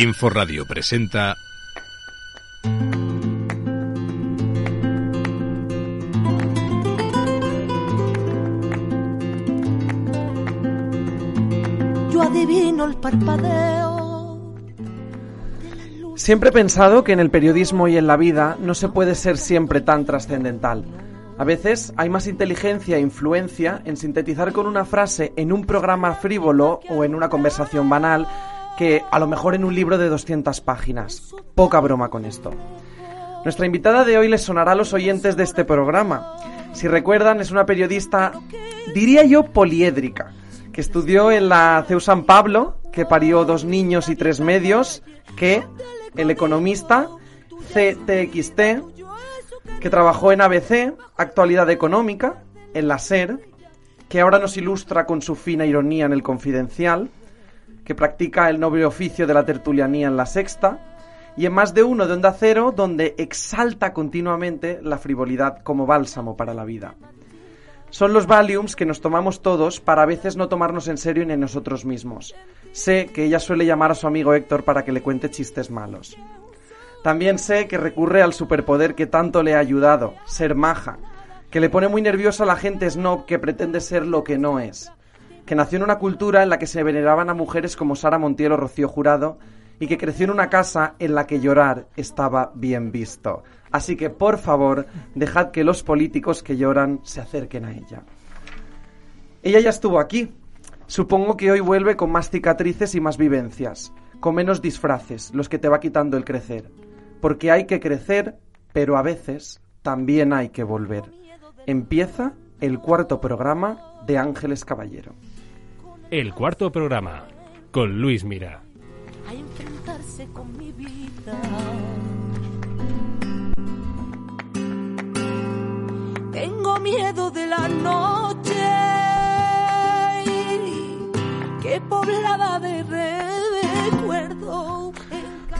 Inforadio presenta Yo adivino el parpadeo. Siempre he pensado que en el periodismo y en la vida no se puede ser siempre tan trascendental. A veces hay más inteligencia e influencia en sintetizar con una frase en un programa frívolo o en una conversación banal que a lo mejor en un libro de 200 páginas. Poca broma con esto. Nuestra invitada de hoy les sonará a los oyentes de este programa. Si recuerdan, es una periodista, diría yo, poliédrica, que estudió en la CEU San Pablo, que parió dos niños y tres medios, que el economista CTXT, que trabajó en ABC, Actualidad Económica, en la SER, que ahora nos ilustra con su fina ironía en el Confidencial, que practica el noble oficio de la tertulianía en la Sexta, y en más de uno de Onda Cero, donde exalta continuamente la frivolidad como bálsamo para la vida. Son los Valiums que nos tomamos todos para a veces no tomarnos en serio ni en nosotros mismos. Sé que ella suele llamar a su amigo Héctor para que le cuente chistes malos. También sé que recurre al superpoder que tanto le ha ayudado, ser maja, que le pone muy nerviosa a la gente snob que pretende ser lo que no es, que nació en una cultura en la que se veneraban a mujeres como Sara Montiel o Rocío Jurado y que creció en una casa en la que llorar estaba bien visto. Así que, por favor, dejad que los políticos que lloran se acerquen a ella. Ella ya estuvo aquí. Supongo que hoy vuelve con más cicatrices y más vivencias, con menos disfraces, los que te va quitando el crecer. Porque hay que crecer, pero a veces también hay que volver. Empieza el cuarto programa de Ángeles Caballero. El cuarto programa con Luis Mira. A enfrentarse con mi vida. Tengo miedo de la noche que poblada de recuerdo.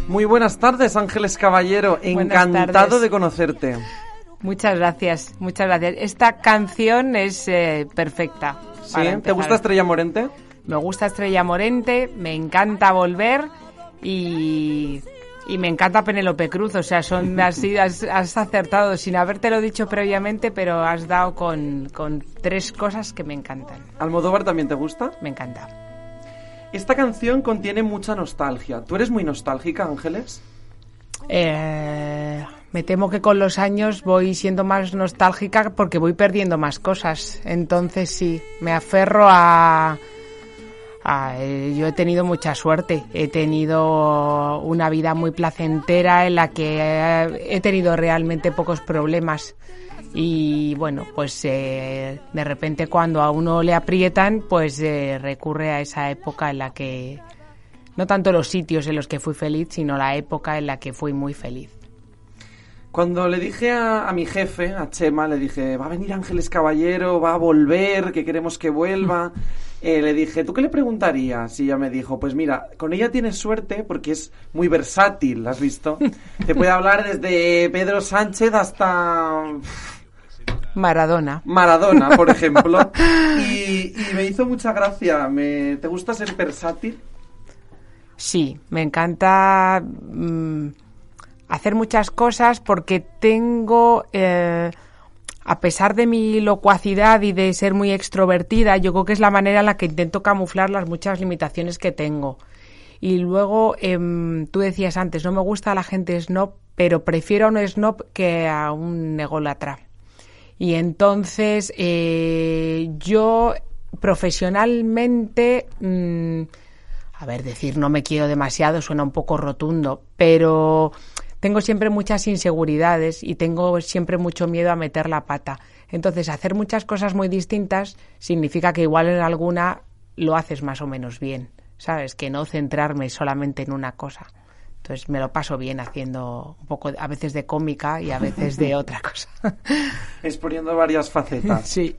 Muy buenas tardes, Ángeles Caballero. Encantado de conocerte. Muchas gracias, muchas gracias. Esta canción es eh, perfecta. ¿Sí? ¿Te gusta Estrella Morente? Me gusta Estrella Morente, me encanta Volver y, y me encanta Penélope Cruz. O sea, son has, has acertado sin habértelo dicho previamente, pero has dado con, con tres cosas que me encantan. ¿Almodóvar también te gusta? Me encanta. Esta canción contiene mucha nostalgia. ¿Tú eres muy nostálgica, Ángeles? Eh, me temo que con los años voy siendo más nostálgica porque voy perdiendo más cosas. Entonces sí, me aferro a... a- eh, yo he tenido mucha suerte. He tenido una vida muy placentera en la que eh, he tenido realmente pocos problemas. Y bueno, pues eh, de repente cuando a uno le aprietan, pues eh, recurre a esa época en la que no tanto los sitios en los que fui feliz, sino la época en la que fui muy feliz. Cuando le dije a, a mi jefe, a Chema, le dije, va a venir Ángeles Caballero, va a volver, que queremos que vuelva. Eh, le dije, ¿tú qué le preguntarías? Y ella me dijo, pues mira, con ella tienes suerte porque es muy versátil, ¿has visto? Te puede hablar desde Pedro Sánchez hasta Maradona. Maradona, por ejemplo. Y, y me hizo mucha gracia. Me, ¿Te gusta ser versátil? Sí, me encanta mm, hacer muchas cosas porque tengo, eh, a pesar de mi locuacidad y de ser muy extrovertida, yo creo que es la manera en la que intento camuflar las muchas limitaciones que tengo. Y luego, em, tú decías antes, no me gusta la gente snob, pero prefiero a un snob que a un ególatra. Y entonces, eh, yo profesionalmente, mm, a ver, decir no me quiero demasiado suena un poco rotundo, pero tengo siempre muchas inseguridades y tengo siempre mucho miedo a meter la pata. Entonces, hacer muchas cosas muy distintas significa que igual en alguna lo haces más o menos bien, ¿sabes? Que no centrarme solamente en una cosa. Entonces me lo paso bien haciendo un poco, a veces de cómica y a veces de otra cosa. Exponiendo varias facetas. Sí.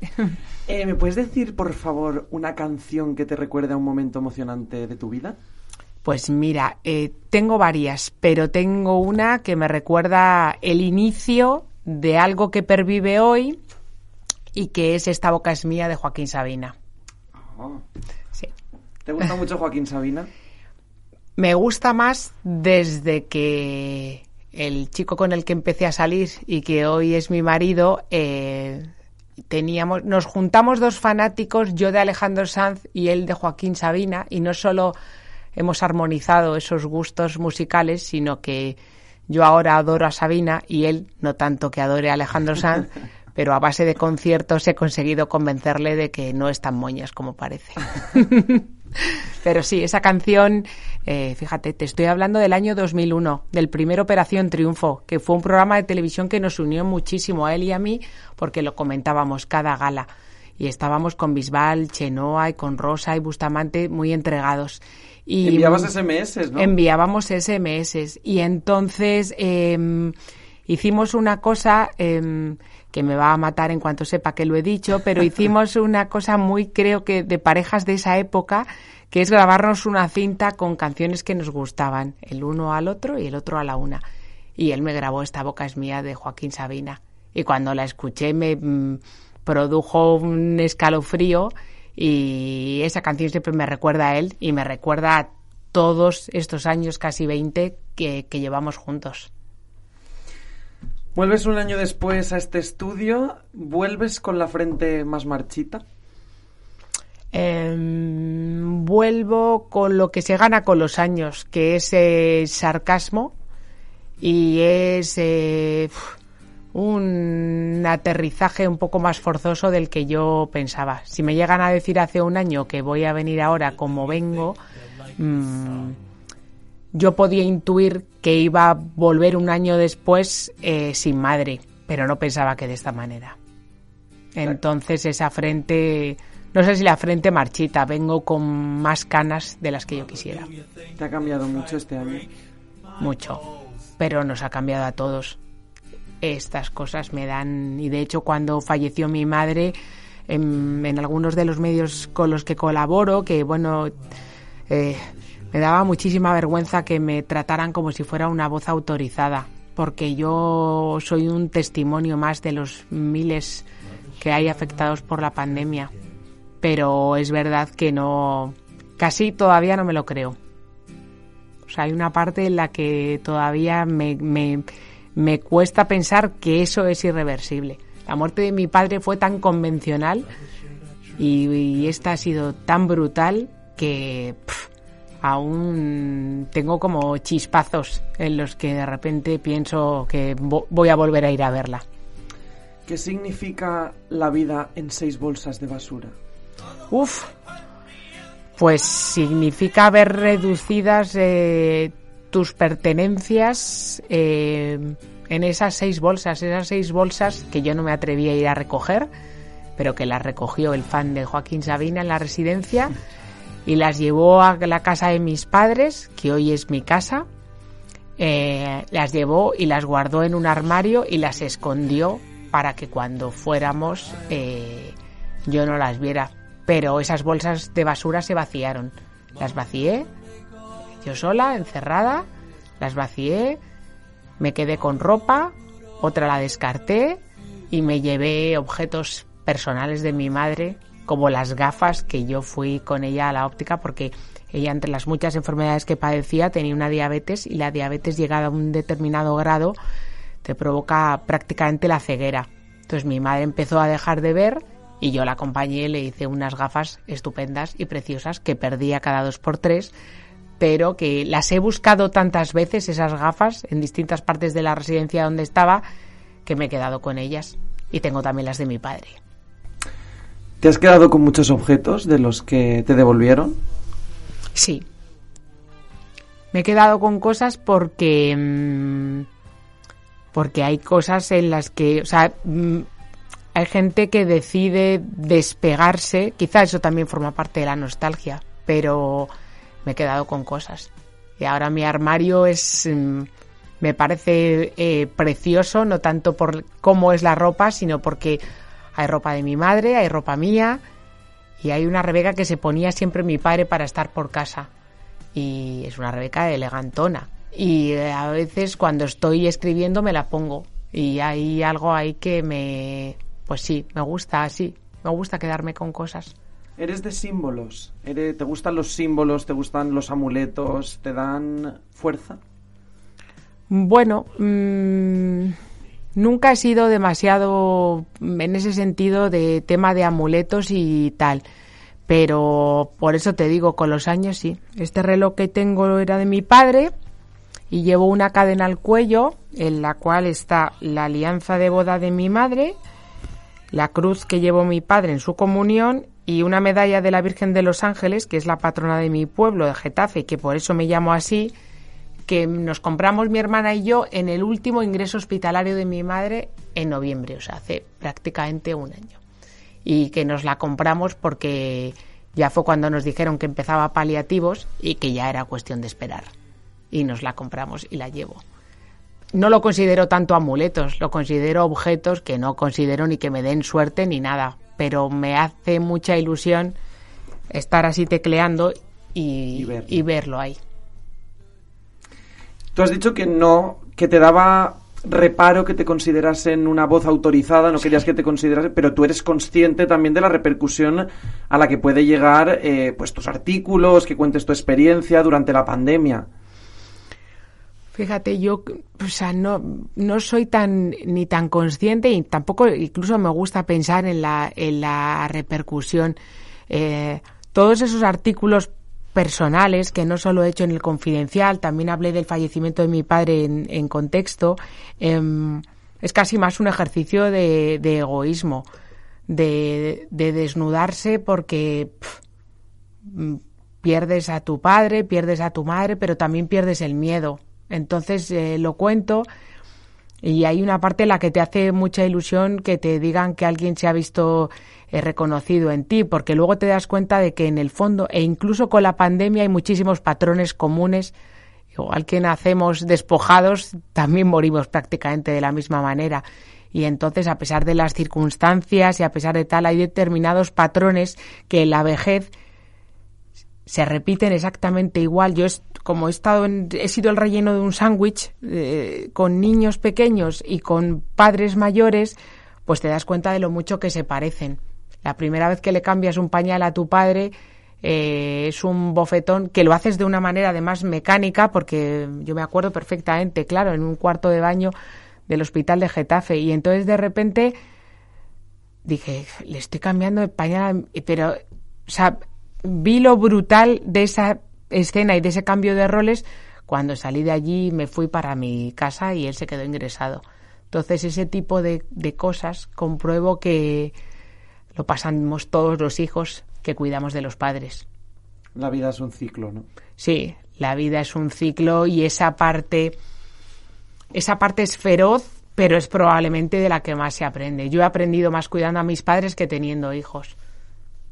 Eh, ¿Me puedes decir, por favor, una canción que te recuerde a un momento emocionante de tu vida? Pues mira, eh, tengo varias, pero tengo una que me recuerda el inicio de algo que pervive hoy y que es Esta boca es mía de Joaquín Sabina. Oh. Sí. ¿Te gusta mucho Joaquín Sabina? Me gusta más desde que el chico con el que empecé a salir y que hoy es mi marido, eh, teníamos, nos juntamos dos fanáticos, yo de Alejandro Sanz y él de Joaquín Sabina, y no solo hemos armonizado esos gustos musicales, sino que yo ahora adoro a Sabina y él no tanto que adore a Alejandro Sanz, pero a base de conciertos he conseguido convencerle de que no es tan moñas como parece. pero sí, esa canción, eh, fíjate, te estoy hablando del año 2001, del primer Operación Triunfo, que fue un programa de televisión que nos unió muchísimo a él y a mí porque lo comentábamos cada gala y estábamos con Bisbal, Chenoa y con Rosa y Bustamante muy entregados. Y Enviabas SMS, ¿no? Enviábamos SMS. Y entonces em, hicimos una cosa em, que me va a matar en cuanto sepa que lo he dicho, pero hicimos una cosa muy, creo que, de parejas de esa época, que es grabarnos una cinta con canciones que nos gustaban, el uno al otro y el otro a la una. Y él me grabó Esta boca es mía de Joaquín Sabina. Y cuando la escuché me mm, produjo un escalofrío y esa canción siempre me recuerda a él y me recuerda a todos estos años, casi 20, que, que llevamos juntos. Vuelves un año después a este estudio, ¿vuelves con la frente más marchita? Em, vuelvo con lo que se gana con los años, que es eh, sarcasmo y es eh, un aterrizaje un poco más forzoso del que yo pensaba. Si me llegan a decir hace un año que voy a venir ahora como vengo, mm, yo podía intuir que iba a volver un año después eh, sin madre, pero no pensaba que de esta manera. Entonces esa frente, no sé si la frente marchita, vengo con más canas de las que yo quisiera. ¿Te ha cambiado mucho este año? Mucho, pero nos ha cambiado a todos. Estas cosas me dan, y de hecho cuando falleció mi madre, en, algunos de los medios con los que colaboro, que bueno, eh, me daba muchísima vergüenza que me trataran como si fuera una voz autorizada, porque yo soy un testimonio más de los miles que hay afectados por la pandemia. Pero es verdad que no, casi todavía no me lo creo. O sea, hay una parte en la que todavía me, me cuesta pensar que eso es irreversible. La muerte de mi padre fue tan convencional y, y esta ha sido tan brutal que pff, aún tengo como chispazos en los que de repente pienso que vo voy a volver a ir a verla. ¿Qué significa la vida en seis bolsas de basura? Uf, pues significa ver reducidas eh, tus pertenencias eh, en esas seis bolsas, esas seis bolsas que yo no me atreví a ir a recoger, pero que las recogió el fan de Joaquín Sabina en la residencia y las llevó a la casa de mis padres, que hoy es mi casa. Eh, las llevó y las guardó en un armario y las escondió para que cuando fuéramos eh, yo no las viera. Pero esas bolsas de basura se vaciaron. Las vacié, yo sola, encerrada, las vacié, me quedé con ropa, otra la descarté y me llevé objetos personales de mi madre como las gafas que yo fui con ella a la óptica porque ella entre las muchas enfermedades que padecía tenía una diabetes y la diabetes llegada a un determinado grado te provoca prácticamente la ceguera. Entonces mi madre empezó a dejar de ver y yo la acompañé le hice unas gafas estupendas y preciosas que perdía cada dos por tres, pero que las he buscado tantas veces esas gafas en distintas partes de la residencia donde estaba que me he quedado con ellas y tengo también las de mi padre. ¿Te has quedado con muchos objetos de los que te devolvieron? Sí. Me he quedado con cosas porque... mm, porque hay cosas en las que... O sea, mm, hay gente que decide despegarse. Quizá eso también forma parte de la nostalgia. Pero me he quedado con cosas. Y ahora mi armario es... mm, me parece eh, precioso, no tanto por cómo es la ropa, sino porque hay ropa de mi madre, hay ropa mía y hay una Rebeca que se ponía siempre mi padre para estar por casa. Y es una Rebeca elegantona. Y eh, a veces cuando estoy escribiendo me la pongo. Y hay algo ahí que me... Pues sí, me gusta así. Me gusta quedarme con cosas. Eres de símbolos. Eres- ¿Te gustan los símbolos? ¿Te gustan los amuletos? ¿Te dan fuerza? Bueno, mm, nunca he sido demasiado en ese sentido de tema de amuletos y tal. Pero por eso te digo, con los años sí. Este reloj que tengo era de mi padre y llevo una cadena al cuello en la cual está la alianza de boda de mi madre, la cruz que llevó mi padre en su comunión y una medalla de la Virgen de los Ángeles, que es la patrona de mi pueblo, de Getafe, que por eso me llamo así, que nos compramos mi hermana y yo en el último ingreso hospitalario de mi madre en noviembre, o sea, hace prácticamente un año. Y que nos la compramos porque ya fue cuando nos dijeron que empezaba paliativos y que ya era cuestión de esperar. Y nos la compramos y la llevo. No lo considero tanto amuletos, lo considero objetos que no considero ni que me den suerte ni nada, pero me hace mucha ilusión estar así tecleando y, Y verlo. y verlo ahí. Tú has dicho que no, que te daba reparo que te considerasen una voz autorizada, no querías que te considerasen, pero tú eres consciente también de la repercusión a la que puede llegar eh, pues tus artículos, que cuentes tu experiencia durante la pandemia. Fíjate, yo, o sea, no, no soy tan ni tan consciente y tampoco incluso me gusta pensar en la, en la repercusión. Eh, todos esos artículos personales que no solo he hecho en el confidencial, también hablé del fallecimiento de mi padre en, contexto, em, es casi más un ejercicio de, de egoísmo, de, de desnudarse porque mm, pierdes a tu padre, pierdes a tu madre, pero también pierdes el miedo. Entonces eh, lo cuento y hay una parte en la que te hace mucha ilusión que te digan que alguien se ha visto eh, reconocido en ti, porque luego te das cuenta de que en el fondo, e incluso con la pandemia, hay muchísimos patrones comunes. Igual que nacemos despojados, también morimos prácticamente de la misma manera. Y entonces, a pesar de las circunstancias y a pesar de tal, hay determinados patrones que la vejez se repiten exactamente igual. Yo, es, como he estado en- he sido el relleno de un sándwich eh, con niños pequeños y con padres mayores, pues te das cuenta de lo mucho que se parecen. La primera vez que le cambias un pañal a tu padre eh, es un bofetón que lo haces de una manera además mecánica, porque yo me acuerdo perfectamente, claro, en un cuarto de baño del hospital de Getafe. Y entonces de repente dije, le estoy cambiando el pañal, pero, o sea, vi lo brutal de esa escena y de ese cambio de roles cuando salí de allí me fui para mi casa y él se quedó ingresado. Entonces ese tipo de, de cosas compruebo que lo pasamos todos los hijos que cuidamos de los padres. La vida es un ciclo, ¿no? Sí, la vida es un ciclo y esa parte, esa parte es feroz, pero es probablemente de la que más se aprende. Yo he aprendido más cuidando a mis padres que teniendo hijos.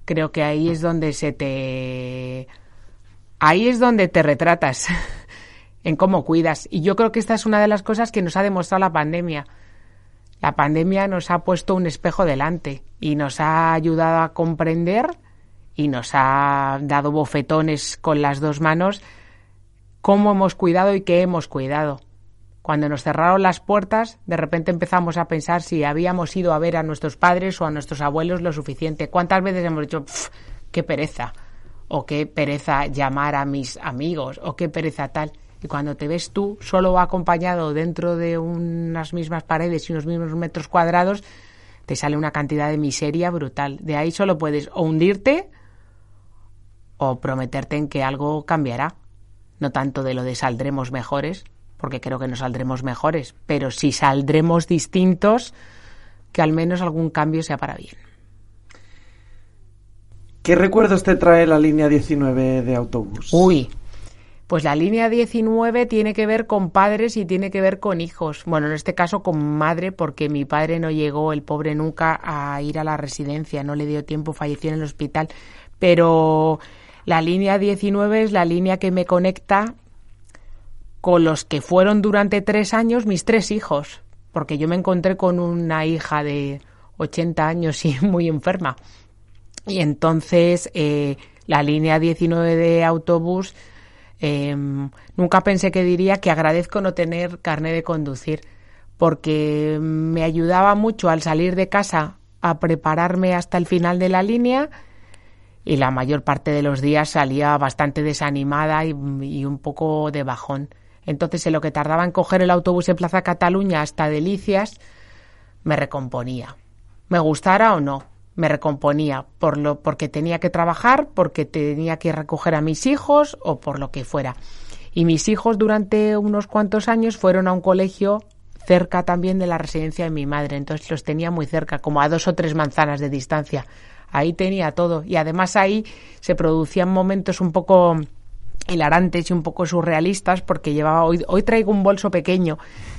Creo que ahí es donde se te, ahí es donde te retratas en cómo cuidas. Y yo creo que esta es una de las cosas que nos ha demostrado la pandemia. La pandemia nos ha puesto un espejo delante y nos ha ayudado a comprender y nos ha dado bofetones con las dos manos cómo hemos cuidado y qué hemos cuidado. Cuando nos cerraron las puertas, de repente empezamos a pensar si habíamos ido a ver a nuestros padres o a nuestros abuelos lo suficiente. ¿Cuántas veces hemos dicho, "Pf, qué pereza? O qué pereza llamar a mis amigos, o qué pereza tal. Y cuando te ves tú solo acompañado dentro de unas mismas paredes y unos mismos metros cuadrados, te sale una cantidad de miseria brutal. De ahí solo puedes o hundirte o prometerte en que algo cambiará. No tanto de lo de saldremos mejores, porque creo que no saldremos mejores, pero si saldremos distintos, que al menos algún cambio sea para bien. ¿Qué recuerdos te trae la línea 19 de autobús? Uy, Pues la línea 19 tiene que ver con padres y tiene que ver con hijos. Bueno, en este caso con madre, porque mi padre no llegó, el pobre, nunca a ir a la residencia, no le dio tiempo, falleció en el hospital. Pero la línea 19 es la línea que me conecta con los que fueron durante tres años mis tres hijos, porque yo me encontré con una hija de 80 años y muy enferma. Y entonces eh, la línea 19 de autobús Em, nunca pensé que diría que agradezco no tener carnet de conducir, porque me ayudaba mucho al salir de casa a prepararme hasta el final de la línea y la mayor parte de los días salía bastante desanimada y un poco de bajón. Entonces, en lo que tardaba en coger el autobús en Plaza Cataluña hasta Delicias, me recomponía. Me gustara o no, me recomponía por lo porque tenía que trabajar, porque tenía que recoger a mis hijos o por lo que fuera. Y mis hijos durante unos cuantos años fueron a un colegio cerca también de la residencia de mi madre, entonces los tenía muy cerca, como a dos o tres manzanas de distancia. Ahí tenía todo y además ahí se producían momentos un poco hilarantes y un poco surrealistas porque llevaba hoy, hoy traigo un bolso pequeño,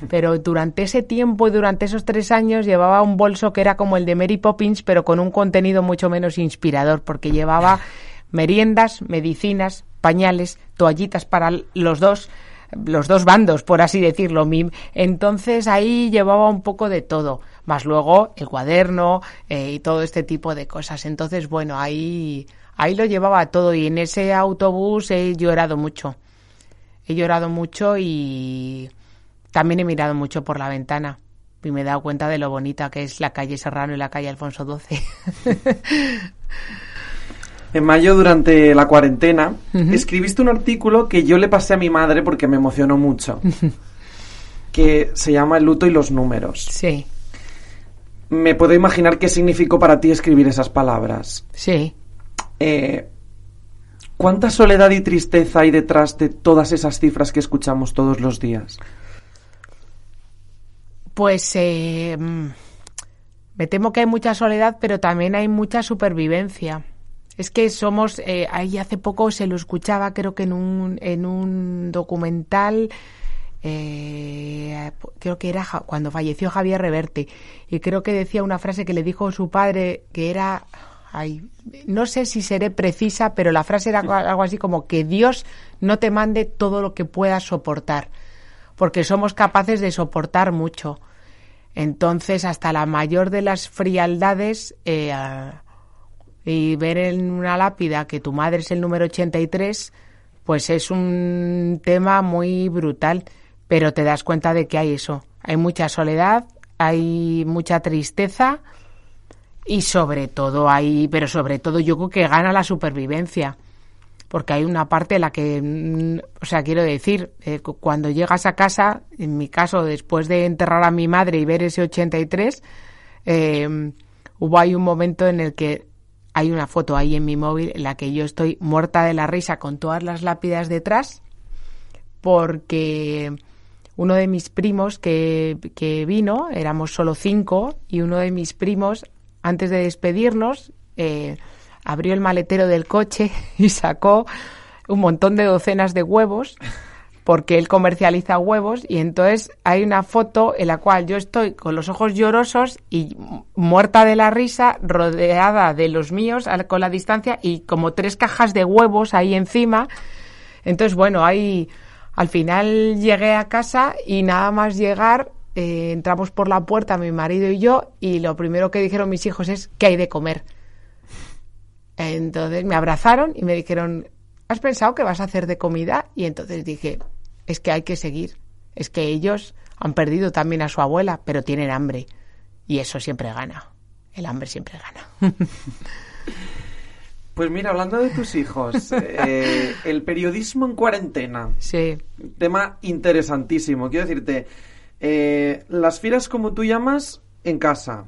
pero durante ese tiempo y durante esos tres años llevaba un bolso que era como el de Mary Poppins, pero con un contenido mucho menos inspirador porque llevaba meriendas, medicinas, pañales, toallitas para los dos los dos bandos, por así decirlo. Entonces ahí llevaba un poco de todo, más luego el cuaderno eh, y todo este tipo de cosas. Entonces, bueno, ahí ahí lo llevaba todo y en ese autobús he llorado mucho. He llorado mucho y también he mirado mucho por la ventana y me he dado cuenta de lo bonita que es la calle Serrano y la calle Alfonso XII. en mayo, durante la cuarentena, escribiste un artículo que yo le pasé a mi madre porque me emocionó mucho, que se llama El luto y los números. Sí. Me puedo imaginar qué significó para ti escribir esas palabras. Sí. Eh, ¿Cuánta soledad y tristeza hay detrás de todas esas cifras que escuchamos todos los días? Pues eh, me temo que hay mucha soledad, pero también hay mucha supervivencia. Es que somos, eh, ahí hace poco se lo escuchaba, creo que en un, en un documental, creo que era cuando falleció Javier Reverte, y creo que decía una frase que le dijo su padre, que era, no sé si seré precisa, pero la frase era algo así como que Dios no te mande todo lo que puedas soportar, porque somos capaces de soportar mucho. Entonces, hasta la mayor de las frialdades eh, y ver en una lápida que tu madre es el número 83, pues es un tema muy brutal, pero te das cuenta de que hay eso, hay mucha soledad, hay mucha tristeza, y sobre todo hay, pero sobre todo yo creo que gana la supervivencia. Porque hay una parte en la que, mm, o sea, quiero decir, eh, cuando llegas a casa, en mi caso, después de enterrar a mi madre y ver ese 83, eh, hubo ahí un momento en el que hay una foto ahí en mi móvil en la que yo estoy muerta de la risa con todas las lápidas detrás, porque uno de mis primos que, que vino, éramos solo cinco, y uno de mis primos antes de despedirnos, eh, abrió el maletero del coche y sacó un montón de docenas de huevos porque él comercializa huevos y entonces hay una foto en la cual yo estoy con los ojos llorosos y muerta de la risa, rodeada de los míos con la distancia y como tres cajas de huevos ahí encima. Entonces, bueno, ahí al final llegué a casa y nada más llegar eh, entramos por la puerta mi marido y yo y lo primero que dijeron mis hijos es ¿qué hay de comer? Entonces me abrazaron y me dijeron ¿has pensado que vas a hacer de comida? Y entonces dije es que hay que seguir, es que ellos han perdido también a su abuela, pero tienen hambre y eso siempre gana, el hambre siempre gana. Pues mira, hablando de tus hijos, eh, el periodismo en cuarentena. Sí. Tema interesantísimo. Quiero decirte, eh, las filas como tú llamas en casa.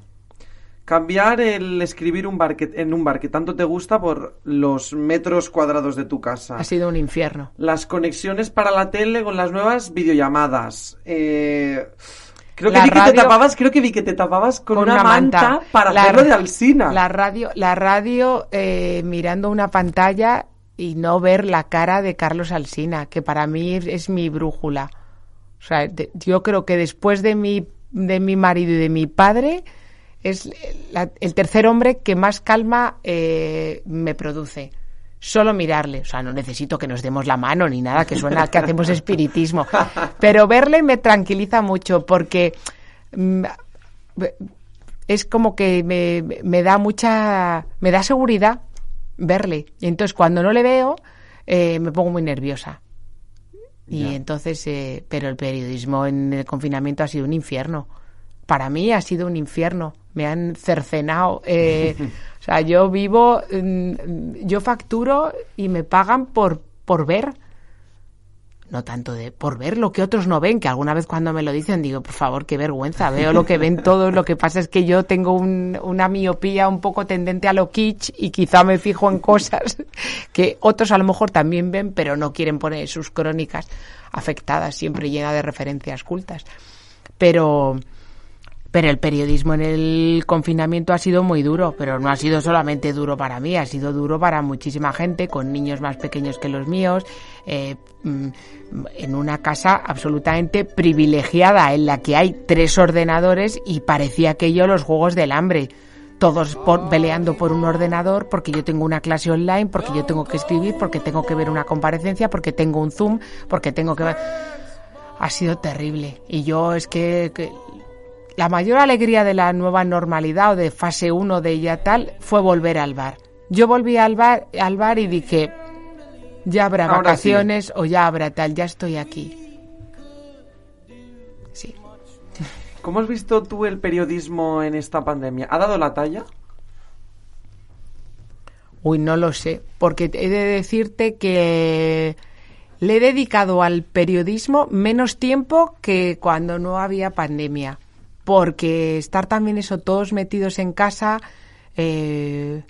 Cambiar el escribir un bar en un bar que tanto te gusta por los metros cuadrados de tu casa. Ha sido un infierno. Las conexiones para la tele con las nuevas videollamadas. Eh, creo que vi que te tapabas, creo que vi que te tapabas con, una, manta, para la, hacerlo de Alsina. La radio, la radio eh, mirando una pantalla y no ver la cara de Carlos Alsina, que para mí es mi brújula. O sea, de- yo creo que después de mi, de mi marido y de mi padre, es la- el tercer hombre que más calma eh, me produce. Solo mirarle, o sea, no necesito que nos demos la mano ni nada, que suena que hacemos espiritismo, pero verle me tranquiliza mucho porque mm, es como que me, me da mucha, me da seguridad verle. Y entonces cuando no le veo, eh, me pongo muy nerviosa. Y Ya. entonces, eh, pero el periodismo en el confinamiento ha sido un infierno. Para mí ha sido un infierno. Me han cercenado. eh, o sea, yo vivo, mm, yo facturo y me pagan por, por ver. No tanto de por ver lo que otros no ven, que alguna vez cuando me lo dicen digo, por favor, qué vergüenza, veo lo que ven todos, lo que pasa es que yo tengo un- una miopía un poco tendente a lo kitsch y quizá me fijo en cosas que otros a lo mejor también ven, pero no quieren poner sus crónicas afectadas, siempre llena de referencias cultas. Pero, pero el periodismo en el confinamiento ha sido muy duro, pero no ha sido solamente duro para mí, ha sido duro para muchísima gente, con niños más pequeños que los míos, eh, mm, en una casa absolutamente privilegiada en la que hay tres ordenadores y parecía aquello los juegos del hambre. Todos por- peleando por un ordenador porque yo tengo una clase online, porque yo tengo que escribir, porque tengo que ver una comparecencia, porque tengo un Zoom, porque tengo que ha sido terrible. Y yo es que la mayor alegría de la nueva normalidad o de fase 1 de ya tal fue volver al bar. Yo volví al bar, al bar y dije, ya habrá Ahora vacaciones o ya habrá tal, ya estoy aquí. Sí. ¿Cómo has visto tú el periodismo en esta pandemia? ¿Ha dado la talla? Uy, no lo sé, porque he de decirte que le he dedicado al periodismo menos tiempo que cuando no había pandemia, porque estar también eso todos metidos en casa, eh,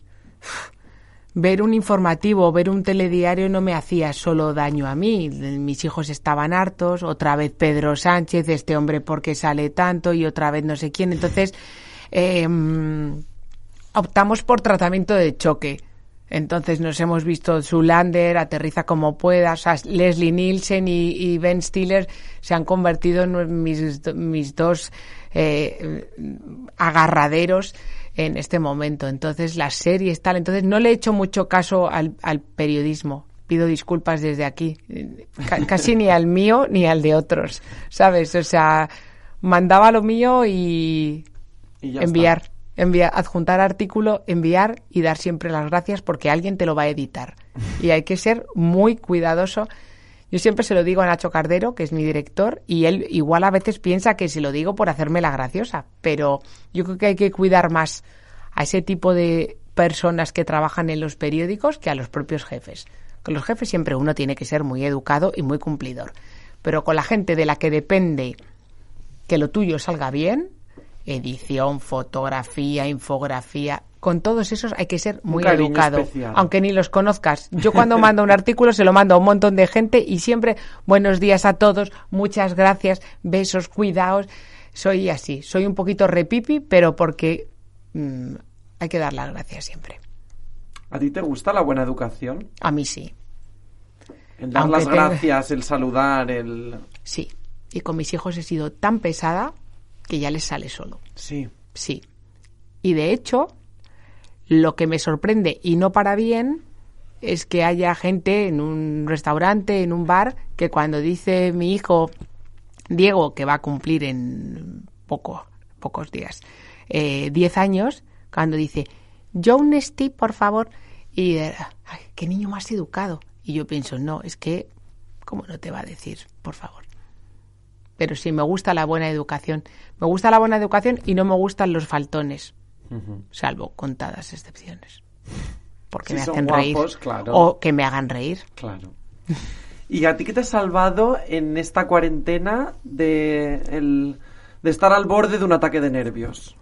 ver un informativo, ver un telediario no me hacía solo daño a mí. Mis hijos estaban hartos, otra vez Pedro Sánchez, este hombre porque sale tanto y otra vez no sé quién. Entonces, eh, optamos por tratamiento de choque. Entonces nos hemos visto Zulander, Aterriza como sea, Leslie Nielsen y, y Ben Stiller se han convertido en mis, mis dos eh, agarraderos en este momento. Entonces las series tal, entonces no le he hecho mucho caso al, al periodismo. Pido disculpas desde aquí, Ca- casi ni al mío ni al de otros, ¿sabes? O sea, mandaba lo mío y, enviar, está. enviar, adjuntar artículo, enviar y dar siempre las gracias porque alguien te lo va a editar. Y hay que ser muy cuidadoso. Yo siempre se lo digo a Nacho Cardero, que es mi director, y él igual a veces piensa que se lo digo por hacerme la graciosa, pero yo creo que hay que cuidar más a ese tipo de personas que trabajan en los periódicos que a los propios jefes. Con los jefes siempre uno tiene que ser muy educado y muy cumplidor, pero con la gente de la que depende que lo tuyo salga bien, edición, fotografía, infografía, con todos esos hay que ser muy educado, especial. aunque ni los conozcas. Yo cuando mando un artículo se lo mando a un montón de gente y siempre buenos días a todos, muchas gracias, besos, cuidaos. Soy así, soy un poquito repipi, pero porque mm, hay que dar las gracias siempre. ¿A ti te gusta la buena educación? A mí sí, El dar Aunque las gracias, el saludar, el... sí. Y con mis hijos he sido tan pesada que ya les sale solo. Sí. Sí. Y de hecho, lo que me sorprende, y no para bien, es que haya gente en un restaurante, en un bar, que cuando dice mi hijo Diego, que va a cumplir en poco, pocos días, eh, 10 años, cuando dice, John Steve, por favor, y eh, qué niño más educado. Y yo pienso, no, es que, ¿cómo no te va a decir, por favor? Pero sí, me gusta la buena educación. Me gusta la buena educación y no me gustan los faltones, Salvo contadas excepciones. Porque Si me hacen reír. claro. O que me hagan reír. Claro. ¿Y a ti qué te ha salvado en esta cuarentena de, el- de estar al borde de un ataque de nervios?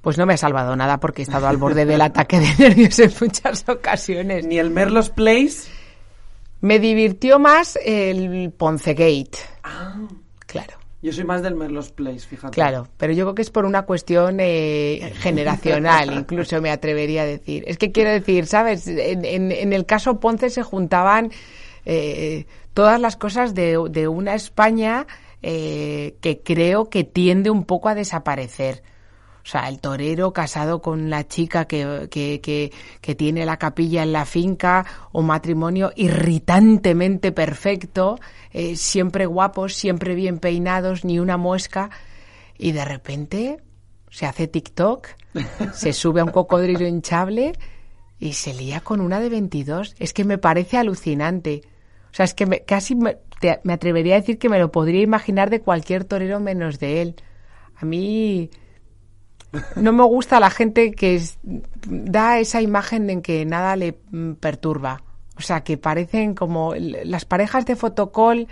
Pues no me ha salvado nada porque he estado al borde del ataque de nervios en muchas ocasiones. Ni el Merlos Place. Me divirtió más el Ponce Gate. Ah, Claro. Yo soy más del Merlos Place, fíjate. Claro, pero yo creo que es por una cuestión eh, generacional, incluso me atrevería a decir. Es que quiero decir, ¿sabes? En, en- en el caso Ponce se juntaban eh, todas las cosas de, de una España eh, que creo que tiende un poco a desaparecer. O sea, el torero casado con la chica que, que, que, que tiene la capilla en la finca, o matrimonio irritantemente perfecto, eh, siempre guapos, siempre bien peinados, ni una muesca, y de repente se hace TikTok, se sube a un cocodrilo hinchable y se lía con una de 22. Es que me parece alucinante. O sea, es que me- casi me, te- me atrevería a decir que me lo podría imaginar de cualquier torero menos de él. A mí no me gusta la gente que es- da esa imagen en que nada le mm, perturba. O sea, que parecen como las parejas de fotocall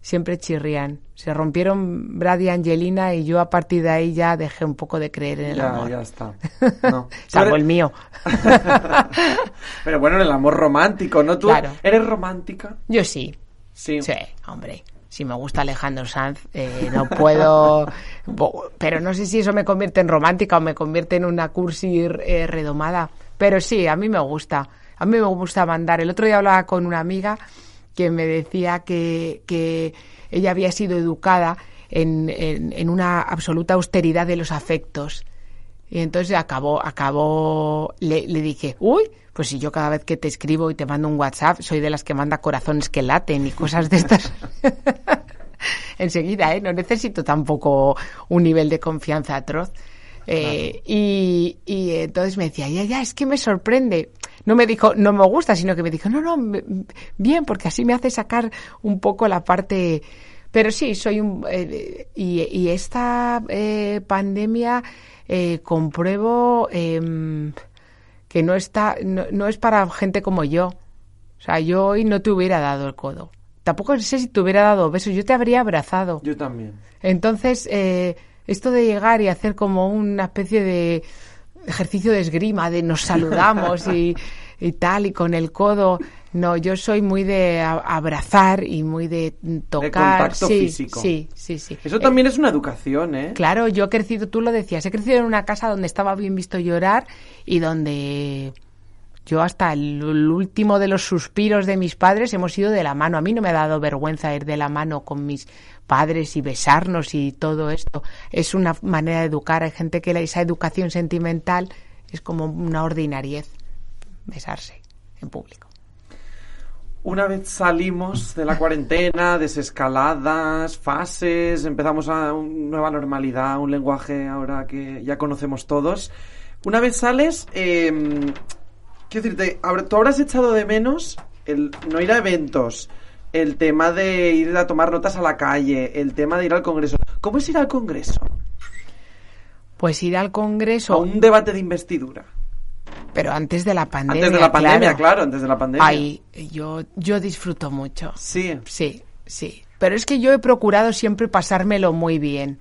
siempre chirrían. Se rompieron Brad y Angelina y yo a partir de ahí ya dejé un poco de creer en el Ya, amor. ya está. No. Salvo el mío. Pero bueno, en el amor romántico, ¿no? ¿Tú Claro. eres romántica? Yo sí. Sí. Sí, hombre. Si me gusta Alejandro Sanz, eh, no puedo. Pero no sé si eso me convierte en romántica o me convierte en una cursi eh, redomada. Pero sí, a mí me gusta. A mí me gusta mandar. El otro día hablaba con una amiga que me decía que, que ella había sido educada en, en, en una absoluta austeridad de los afectos. Y entonces acabó, acabó, le, le dije, uy, pues si yo cada vez que te escribo y te mando un WhatsApp, soy de las que manda corazones que laten y cosas de estas. Enseguida, ¿eh? No necesito tampoco un nivel de confianza atroz. Eh, y, y entonces me decía, ya, ya, es que me sorprende. No me dijo, no me gusta, sino que me dijo, no, no, me- bien, porque así me hace sacar un poco la parte. Pero sí, soy un. eh, y, y esta eh, pandemia eh, compruebo em, que no está, no, no es para gente como yo. O sea, yo hoy no te hubiera dado el codo. Tampoco sé si te hubiera dado besos, yo te habría abrazado. Yo también. Entonces, eh, esto de llegar y hacer como una especie de ejercicio de esgrima, de nos saludamos y, y tal, y con el codo. No, yo soy muy de abrazar y muy de tocar. contacto sí, físico. Sí, sí, sí. Eso Eh, también es una educación, ¿eh? Claro, yo he crecido, tú lo decías, he crecido en una casa donde estaba bien visto llorar y donde yo hasta el, último de los suspiros de mis padres hemos ido de la mano. A mí no me ha dado vergüenza ir de la mano con mis padres y besarnos y todo esto. Es una manera de educar. Hay gente que esa educación sentimental es como una ordinariez, besarse en público. Una vez salimos de la cuarentena, desescaladas, fases, empezamos a una nueva normalidad, un lenguaje ahora que ya conocemos todos. Una vez sales, eh, quiero decirte, tú habrás echado de menos el no ir a eventos, el tema de ir a tomar notas a la calle, el tema de ir al Congreso. ¿Cómo es ir al Congreso? Pues ir al A Congreso, un debate de investidura. pero antes de la pandemia. Antes de la pandemia, claro, antes de la pandemia. Ay, yo, yo disfruto mucho. Sí. Sí, sí. Pero es que yo he procurado siempre pasármelo muy bien.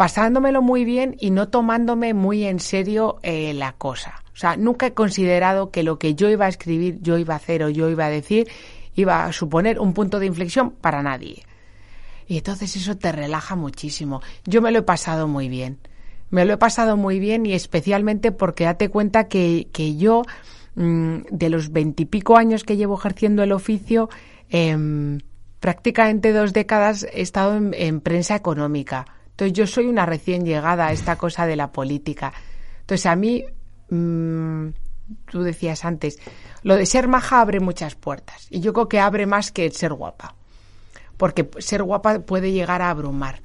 Pasándomelo muy bien y no tomándome muy en serio eh, la cosa. O sea, nunca he considerado que lo que yo iba a escribir, yo iba a hacer o yo iba a decir, iba a suponer un punto de inflexión para nadie. Y entonces eso te relaja muchísimo. Yo me lo he pasado muy bien. Me lo he pasado muy bien y especialmente porque date cuenta que, que yo, mm, de los veintipico años que llevo ejerciendo el oficio, em, prácticamente dos décadas he estado en, en prensa económica. Entonces yo soy una recién llegada a esta cosa de la política. Entonces a mí, mm, tú decías antes, lo de ser maja abre muchas puertas. Y yo creo que abre más que el ser guapa porque ser guapa puede llegar a abrumar.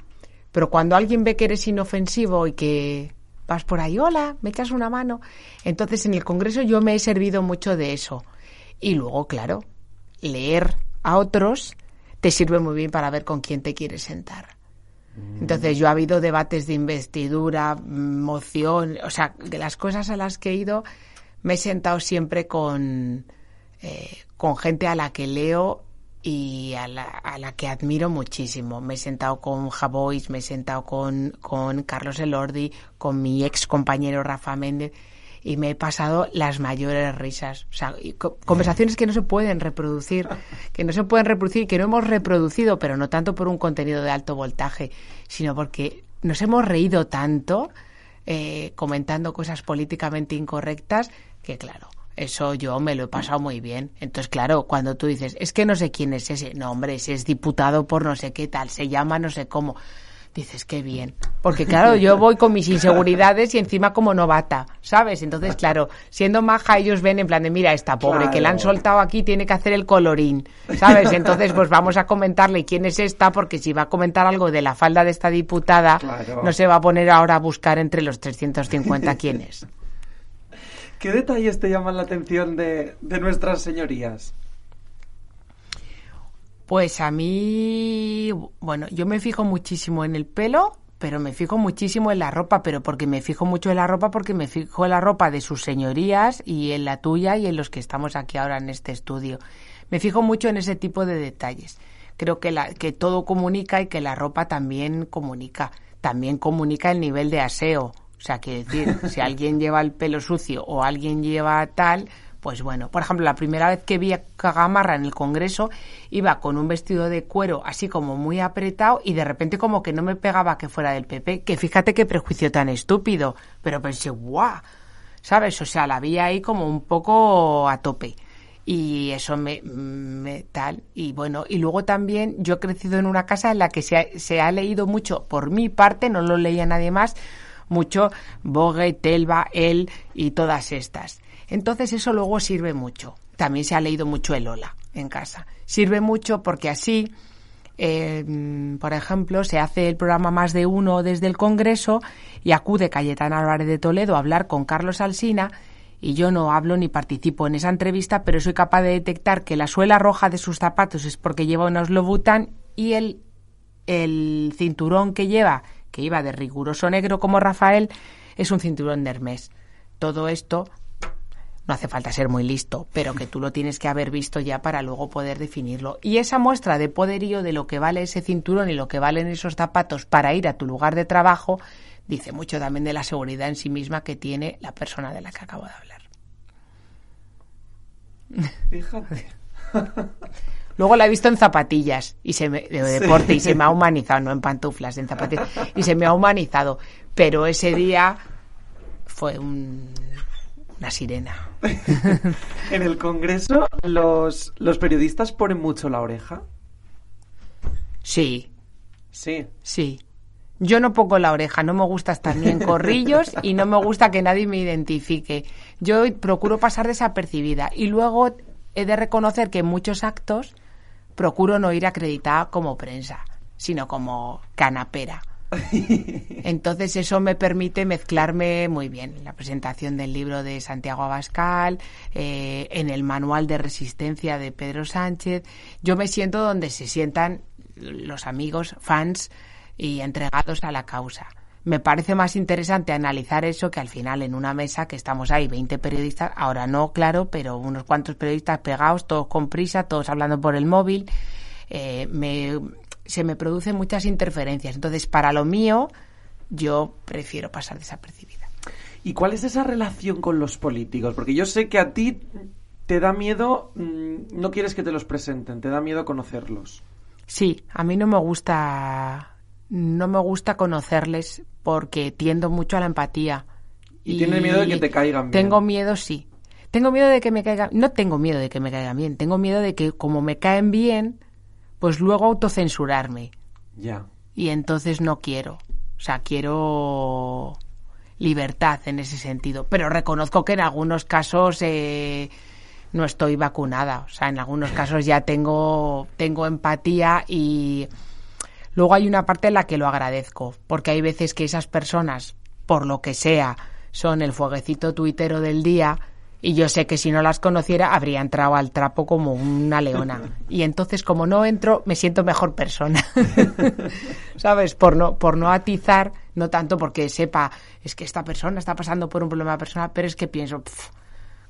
Pero cuando alguien ve que eres inofensivo y que vas por ahí, hola, me echas una mano, entonces en el Congreso yo me he servido mucho de eso. Y luego, claro, leer a otros te sirve muy bien para ver con quién te quieres sentar. Entonces yo ha habido debates de investidura, moción, o sea, de las cosas a las que he ido, me he sentado siempre con, eh, con gente a la que leo y a la, a la que admiro muchísimo. Me he sentado con Javois, me he sentado con, con Carlos Elordi, con mi ex compañero Rafa Méndez. Y me he pasado las mayores risas. O sea, conversaciones que no se pueden reproducir, que no se pueden reproducir, que no hemos reproducido, pero no tanto por un contenido de alto voltaje, sino porque nos hemos reído tanto eh, comentando cosas políticamente incorrectas que, claro, eso yo me lo he pasado muy bien. Entonces, claro, cuando tú dices, es que no sé quién es ese, no, hombre, ese es diputado por no sé qué tal, se llama no sé cómo dices, qué bien. Porque claro, yo voy con mis inseguridades y encima como novata, ¿sabes? Entonces, claro, siendo maja, ellos ven en plan de, mira, esta pobre que la han soltado aquí tiene que hacer el colorín, ¿sabes? Entonces, pues vamos a comentarle quién es esta, porque si va a comentar algo de la falda de esta diputada, no se va a poner ahora a buscar entre los 350 quién es. ¿Qué detalles te llaman la atención de, de nuestras señorías? Pues a mí, bueno, yo me fijo muchísimo en el pelo, pero me fijo muchísimo en la ropa, pero porque me fijo mucho en la ropa, porque me fijo en la ropa de sus señorías y en la tuya y en los que estamos aquí ahora en este estudio. Me fijo mucho en ese tipo de detalles. Creo que, la, que todo comunica y que la ropa también comunica. También comunica el nivel de aseo. O sea, que decir, si alguien lleva el pelo sucio o alguien lleva tal, pues bueno, por ejemplo, la primera vez que vi a Cagamarra en el Congreso, iba con un vestido de cuero así como muy apretado y de repente como que no me pegaba que fuera del PP, que fíjate qué prejuicio tan estúpido, pero pensé, ¡guau! ¿Sabes? O sea, la vi ahí como un poco a tope y eso me, me, tal y bueno y luego también yo he crecido en una casa en la que se ha, leído mucho por mi parte no lo leía nadie más mucho Bogue, Telva, él y todas estas entonces eso luego sirve mucho. También se ha leído mucho el Ola en casa. Sirve mucho porque así, em, por ejemplo, se hace el programa Más de Uno desde el Congreso y acude Cayetana Álvarez de Toledo a hablar con Carlos Alsina y yo no hablo ni participo en esa entrevista, pero soy capaz de detectar que la suela roja de sus zapatos es porque lleva unos Louboutin y el, el cinturón que lleva, que iba de riguroso negro como Rafael, es un cinturón de Hermes. Todo esto no hace falta ser muy listo, pero que tú lo tienes que haber visto ya para luego poder definirlo. Y esa muestra de poderío de lo que vale ese cinturón y lo que valen esos zapatos para ir a tu lugar de trabajo, dice mucho también de la seguridad en sí misma que tiene la persona de la que acabo de hablar. Fíjate. Luego la he visto en zapatillas y se de deporte y se me ha humanizado, no en pantuflas, en zapatillas y se me ha humanizado. Pero ese día fue un una sirena. en el Congreso, los, los periodistas ponen mucho la oreja. Sí. Sí. Sí. Yo no pongo la oreja, no me gusta estar ni en corrillos y no me gusta que nadie me identifique. Yo procuro pasar desapercibida y luego he de reconocer que en muchos actos procuro no ir acreditada como prensa, sino como canapera. Entonces eso me permite mezclarme muy bien. La presentación del libro de Santiago Abascal, eh, en el manual de resistencia de Pedro Sánchez. Yo me siento donde se sientan los amigos, fans y entregados a la causa. Me parece más interesante analizar eso que al final en una mesa que estamos ahí 20 periodistas, ahora no, claro, pero unos cuantos periodistas pegados, todos con prisa, todos hablando por el móvil. Eh, me, se me producen muchas interferencias. Entonces, para lo mío, yo prefiero pasar desapercibida. ¿Y cuál es esa relación con los políticos? Porque yo sé que a ti te da miedo, mm, no quieres que te los presenten, te da miedo conocerlos. Sí, a mí no me gusta no me gusta conocerles porque tiendo mucho a la empatía. Y, tienes miedo de que te caigan bien. Tengo miedo, sí. Tengo miedo de que me caigan, no tengo miedo de que me caigan bien, tengo miedo de que como me caen bien, pues luego autocensurarme. Ya. Y entonces no quiero. O sea, quiero libertad en ese sentido. Pero reconozco que en algunos casos eh, no estoy vacunada. O sea, en algunos casos ya tengo, tengo empatía y luego hay una parte en la que lo agradezco. Porque hay veces que esas personas, por lo que sea, son el fueguecito tuitero del día y yo sé que si no las conociera habría entrado al trapo como una leona. Y entonces como no entro me siento mejor persona. ¿Sabes? Por no, por no atizar, no tanto porque sepa, es que esta persona está pasando por un problema personal, pero es que pienso,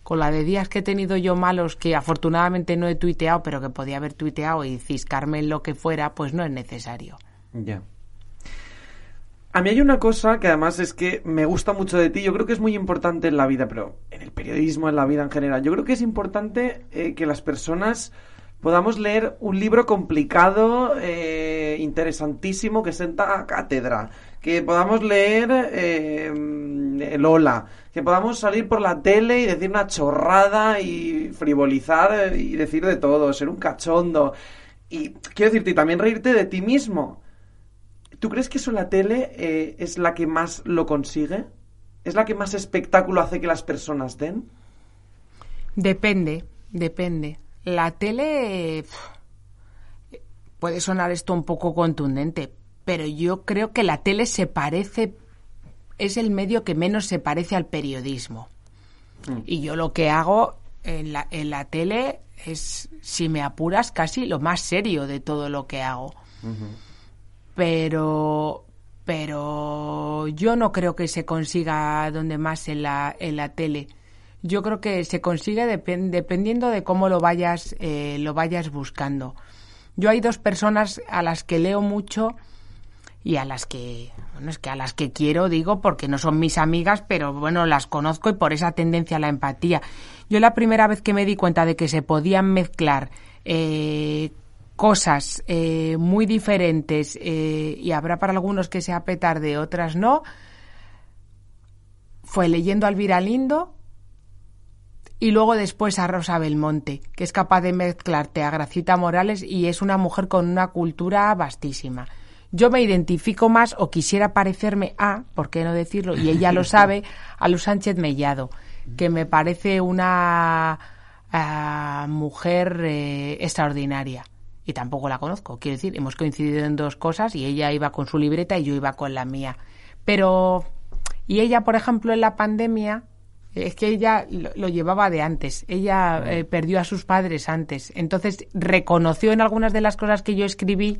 con la de días que he tenido yo malos, que afortunadamente no he tuiteado, pero que podía haber tuiteado y ciscarme en lo que fuera, pues no es necesario. Ya. A mí hay una cosa que además es que me gusta mucho de ti, yo creo que es muy importante en la vida, pero en el periodismo, en la vida en general, yo creo que es importante eh, que las personas podamos leer un libro complicado, eh, interesantísimo, que senta a cátedra, que podamos leer eh, Lola, que podamos salir por la tele y decir una chorrada y frivolizar y decir de todo, ser un cachondo. Y quiero decirte, y también reírte de ti mismo. ¿Tú crees que eso la tele eh, es la que más lo consigue? ¿Es la que más espectáculo hace que las personas den? Depende, depende. La tele puede sonar esto un poco contundente, pero yo creo que la tele se parece, es el medio que menos se parece al periodismo. Mm. Y yo lo que hago en la, en la tele es, si me apuras, casi lo más serio de todo lo que hago pero pero yo no creo que se consiga donde más en la, en la tele. Yo creo que se consigue dependiendo de cómo lo vayas, eh, lo vayas buscando. Yo hay dos personas a las que leo mucho y a las que, bueno, es que a las que quiero, digo, porque no son mis amigas, pero bueno, las conozco y por esa tendencia a la empatía. Yo la primera vez que me di cuenta de que se podían mezclar eh, cosas eh, muy diferentes eh, y habrá para algunos que sea petarde, otras no, fue leyendo a Elvira Lindo y luego después a Rosa Belmonte, que es capaz de mezclarte a Gracita Morales y es una mujer con una cultura vastísima. Yo me identifico más o quisiera parecerme a, ¿por qué no decirlo? Y ella lo sabe, a Luz Sánchez Mellado, que me parece una ah, mujer eh, extraordinaria y tampoco la conozco. Quiero decir, hemos coincidido en dos cosas y ella iba con su libreta y yo iba con la mía. Pero, y ella, por ejemplo, en la pandemia, es que ella lo, llevaba de antes. Ella eh, perdió a sus padres antes. Entonces reconoció en algunas de las cosas que yo escribí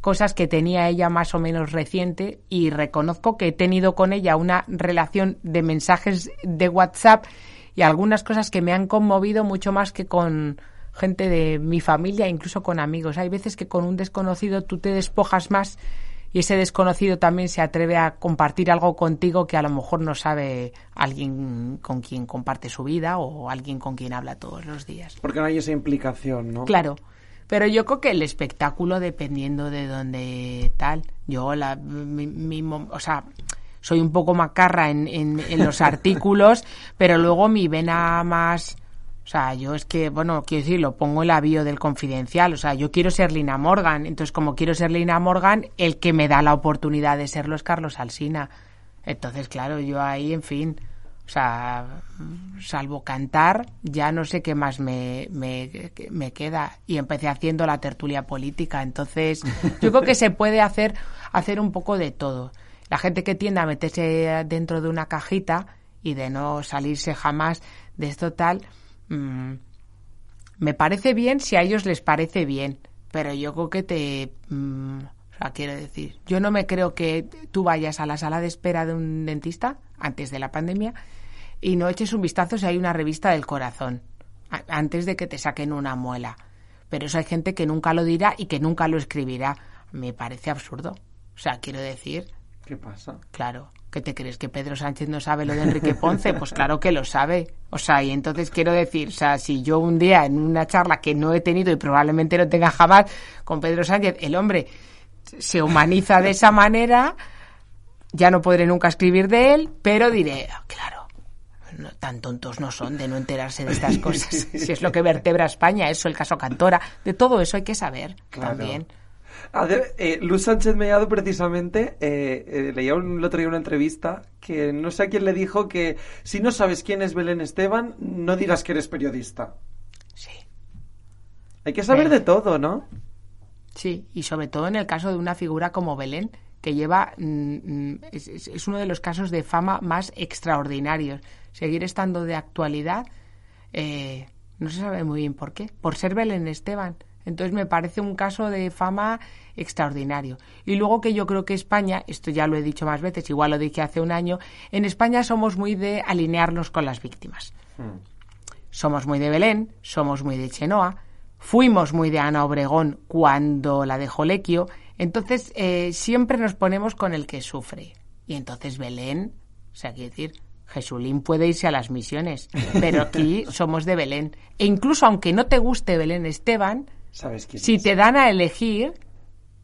cosas que tenía ella más o menos reciente y reconozco que he tenido con ella una relación de mensajes de WhatsApp y algunas cosas que me han conmovido mucho más que con gente de mi familia, incluso con amigos. Hay veces que con un desconocido tú te despojas más y ese desconocido también se atreve a compartir algo contigo que a lo mejor no sabe alguien con quien comparte su vida o alguien con quien habla todos los días. Porque no hay esa implicación, ¿no? Claro. Pero yo creo que el espectáculo, dependiendo de dónde tal, yo la, mi, o sea, soy un poco macarra en, en, en los artículos, pero luego mi vena más o sea, yo es que, bueno, quiero decir, lo pongo en la bio del confidencial. O sea, yo quiero ser Lina Morgan. Entonces, como quiero ser Lina Morgan, el que me da la oportunidad de serlo es Carlos Alsina. Entonces, claro, yo ahí, en fin, o sea, salvo cantar, ya no sé qué más me, me, me, queda. Y empecé haciendo la tertulia política. Entonces, yo creo que se puede hacer, hacer un poco de todo. La gente que tiende a meterse dentro de una cajita y de no salirse jamás de esto tal, Mm, me parece bien si a ellos les parece bien, pero yo creo que te... Mm, o sea, quiero decir, yo no me creo que tú vayas a la sala de espera de un dentista antes de la pandemia y no eches un vistazo si hay una revista del corazón antes de que te saquen una muela. Pero eso hay gente que nunca lo dirá y que nunca lo escribirá. Me parece absurdo. O sea, quiero decir. ¿Qué pasa? Claro. ¿Qué te crees? ¿Que Pedro Sánchez no sabe lo de Enrique Ponce? Pues claro que lo sabe. O sea, y entonces quiero decir, o sea, si yo un día en una charla que no he tenido y probablemente no tenga jamás con Pedro Sánchez, el hombre se humaniza de esa manera, ya no podré nunca escribir de él, pero diré, ah, claro, tan tontos no son de no enterarse de estas cosas. si es lo que vertebra España, eso, el caso Cantora, de todo eso hay que saber también. Ver, eh, Luz Sánchez Mellado precisamente eh, eh, leía un, el otro día una entrevista que no sé a quién le dijo que si no sabes quién es Belén Esteban, no digas que eres periodista. Sí. Hay que saber de todo, ¿no? Sí, y sobre todo en el caso de una figura como Belén, que lleva. Mm, mm, es, uno de los casos de fama más extraordinarios. Seguir estando de actualidad, no se sabe muy bien por qué. Por ser Belén Esteban. Entonces me parece un caso de fama extraordinario. Y luego que yo creo que España, esto ya lo he dicho más veces, igual lo dije hace un año, en España somos muy de alinearnos con las víctimas. Hmm. Somos muy de Belén, somos muy de Chenoa, fuimos muy de Ana Obregón cuando la dejó Lequio, Entonces, eh, siempre nos ponemos con el que sufre. Y entonces Belén, o sea, quiere decir, Jesulín puede irse a las misiones, pero aquí somos de Belén. E incluso aunque no te guste Belén Esteban, ¿Sabes quién si es? te dan a elegir,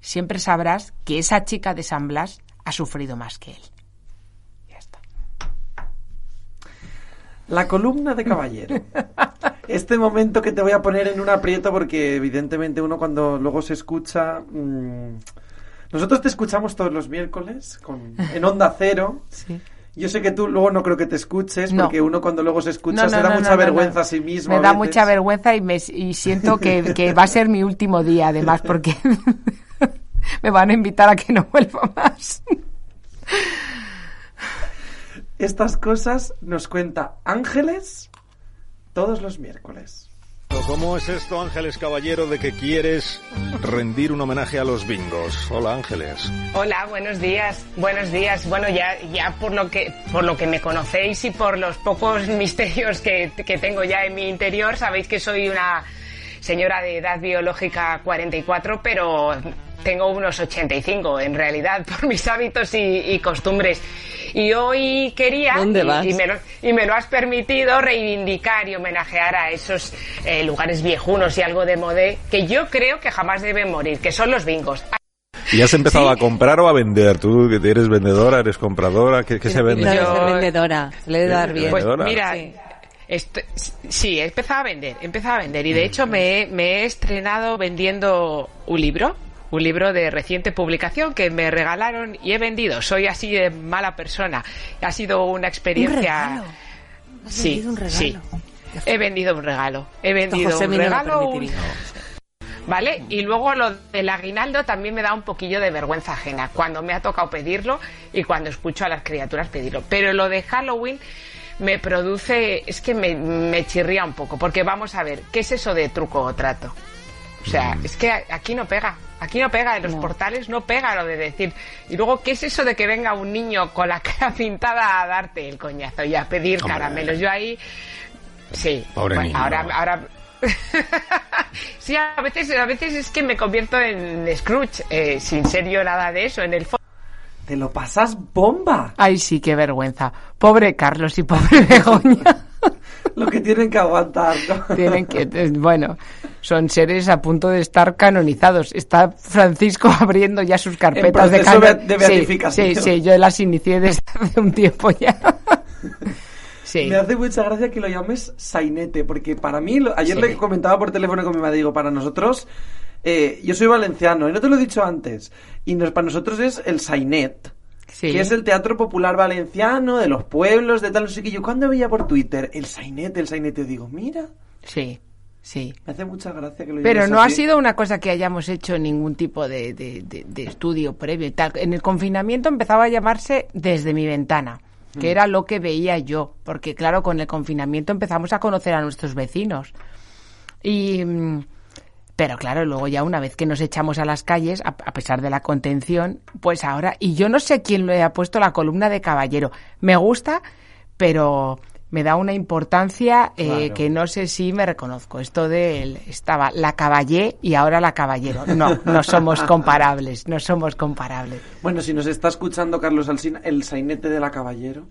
siempre sabrás que esa chica de San Blas ha sufrido más que él. Ya está. La columna de caballero. Este momento que te voy a poner en un aprieto porque evidentemente uno cuando luego se escucha... mm, Nosotros te escuchamos todos los miércoles con, en Onda Cero. Sí. Yo sé que tú luego no creo que te escuches No. porque uno cuando luego se escucha No, se da mucha vergüenza a sí mismo. Me a da veces. mucha vergüenza y, me, y siento que, que va a ser mi último día, además, porque me van a invitar a que no vuelva más. Estas cosas nos cuenta Ángeles todos los miércoles. ¿Cómo es esto, Ángeles Caballero, de que quieres rendir un homenaje a los bingos? Hola, Ángeles. Hola, buenos días, buenos días. Bueno, ya, ya por lo que, por lo que me conocéis y por los pocos misterios que, que tengo ya en mi interior, sabéis que soy una señora de edad biológica 44, pero tengo unos 85 en realidad por mis hábitos y, y costumbres. Y hoy quería, ¿Dónde y- vas? Y, me lo, y me lo has permitido, reivindicar y homenajear a esos eh, lugares viejunos y algo de modé que yo creo que jamás deben morir, que son los bingos. ¿Y has empezado Sí. a comprar o a vender? ¿Tú que eres vendedora, eres compradora? ¿Qué, qué se vende? Yo- ser vendedora. Le debe dar bien. Pues mira, Sí. esto- sí, he empezado a vender, he empezado a vender y de hecho me, me he estrenado vendiendo un libro, un libro de reciente publicación que me regalaron y he vendido. Soy así de mala persona. Ha sido una experiencia. Has Sí, vendido un regalo. sí. He vendido un regalo. He vendido José un regalo. un-. ¿Vale? Y luego lo del aguinaldo también me da un poquillo de vergüenza ajena cuando me ha tocado pedirlo y cuando escucho a las criaturas pedirlo. Pero lo de Halloween me produce, es que me, me chirría un poco, porque vamos a ver, ¿qué es eso de truco o trato? O sea, es que aquí no pega, aquí no pega, en los No. portales no pega lo de decir. Y luego, ¿qué es eso de que venga un niño con la cara pintada a darte el coñazo y a pedir Hombre. caramelos? Yo ahí, sí. Pobre Bueno, niño. Ahora, ahora, sí, a veces, a veces es que me convierto en Scrooge, eh, sin ser yo nada de eso, en el fondo. Te lo pasas bomba. Ay, sí, qué vergüenza. Pobre Carlos y pobre Begoña. Lo que tienen que aguantar. ¿no? Tienen que, eh, bueno, son seres a punto de estar canonizados. Está Francisco abriendo ya sus carpetas de, proceso cano- de- de Sí, beatificación. Sí, sí, yo las inicié desde hace un tiempo ya. Sí. Me hace mucha gracia que lo llames sainete, porque para mí, ayer Sí. le comentaba por teléfono con mi madre, digo, para nosotros, eh, yo soy valenciano, y no te lo he dicho antes, y nos- para nosotros es el sainet, Sí. que es el teatro popular valenciano, de los pueblos, de tal, no sé qué. Yo cuando veía por Twitter el sainete, el sainete, digo, mira, Sí, sí. me hace mucha gracia que lo Pero no ha sido una cosa que hayamos hecho ningún tipo de, de- de- de estudio previo y tal. En el confinamiento empezaba a llamarse desde mi ventana, que era lo que veía yo, porque claro, con el confinamiento empezamos a conocer a nuestros vecinos. Y mm, pero claro, luego ya una vez que nos echamos a las calles, a, a pesar de la contención, pues ahora, y yo no sé quién le ha puesto la columna de caballero. Me gusta, pero me da una importancia eh, Claro. que no sé si me reconozco. Esto de él, estaba la caballé y ahora la caballero. No, no somos comparables, no somos comparables. Bueno, si nos está escuchando Carlos Alsina, el sainete de la caballero.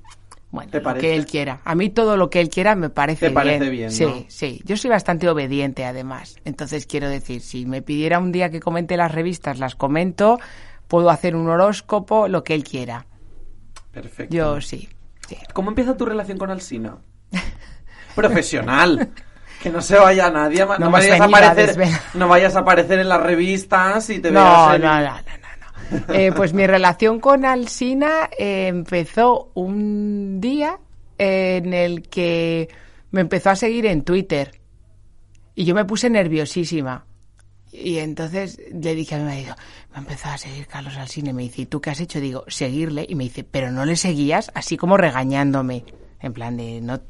Bueno, ¿Te lo parece? que él quiera. A mí todo lo que él quiera me parece Te parece bien, Sí, ¿no? sí. Yo soy bastante obediente, además. Entonces, quiero decir, si me pidiera un día que comente las revistas, las comento. Puedo hacer un horóscopo, lo que él quiera. Perfecto. Yo sí. ¿Cómo empieza tu relación con Alsina? Profesional. Que no se vaya nadie, no, vayas a aparecer, no vayas a aparecer en las revistas y te No, veas no, no, no, no, no. Eh, pues mi relación con Alsina eh, empezó un día en el que me empezó a seguir en Twitter y yo me puse nerviosísima. Y entonces le dije a mi marido, me ha empezado a seguir Carlos Alsina y me dice, ¿y tú qué has hecho? Digo, seguirle. Y me dice, pero no le seguías, así como regañándome. En plan de, no,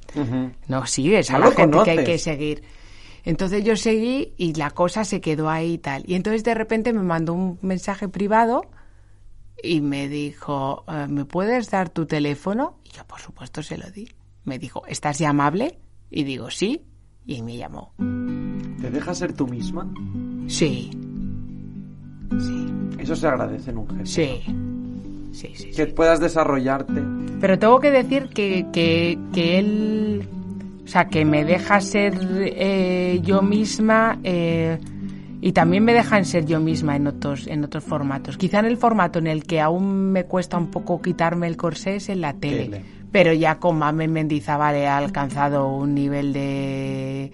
no sigues a No la gente que hay que seguir. Entonces yo seguí y la cosa se quedó ahí y tal. Y entonces de repente me mandó un mensaje privado y me dijo, "Eh, ¿me puedes dar tu teléfono? Y yo, por supuesto, se lo di. Me dijo, ¿estás llamable? Y digo, sí. Y me llamó. ¿Te dejas ser tú misma? Sí. Sí. Eso se agradece en un jefe. Sí. Sí, sí, Que puedas desarrollarte. Pero tengo que decir que, que, que él, o sea, que me deja ser eh, yo misma eh, y también me dejan ser yo misma en otros, en otros formatos. Quizá en el formato en el que aún me cuesta un poco quitarme el corsé es en la tele. Tele. Pero ya con Mamen Mendizábal he alcanzado un nivel de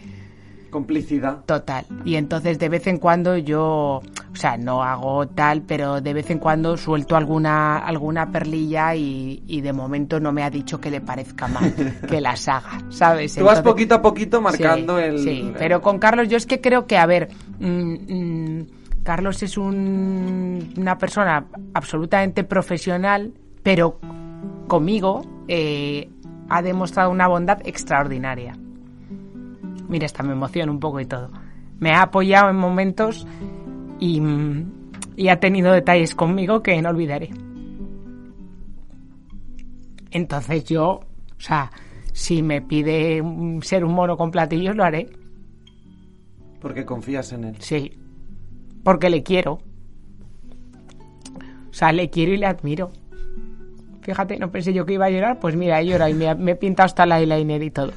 Complicidad. total. Y entonces de vez en cuando yo, o sea, no hago tal, pero de vez en cuando suelto alguna, alguna perlilla y, y de momento no me ha dicho que le parezca mal que las haga, ¿sabes? Tú vas poquito a poquito marcando Sí, el... Sí, pero con Carlos yo es que creo que, a ver, mm, mm, Carlos es un- una persona absolutamente profesional, pero conmigo eh, ha demostrado una bondad extraordinaria. Mira, hasta me emociono un poco y todo. Me ha apoyado en momentos y, y ha tenido detalles conmigo que no olvidaré. Entonces yo, o sea, si me pide ser un mono con platillos, lo haré. Porque confías en él. Sí. Porque le quiero. O sea, le quiero y le admiro. Fíjate, no pensé yo que iba a llorar, pues mira, he llorado y me, me he pintado hasta el eyeliner y todo.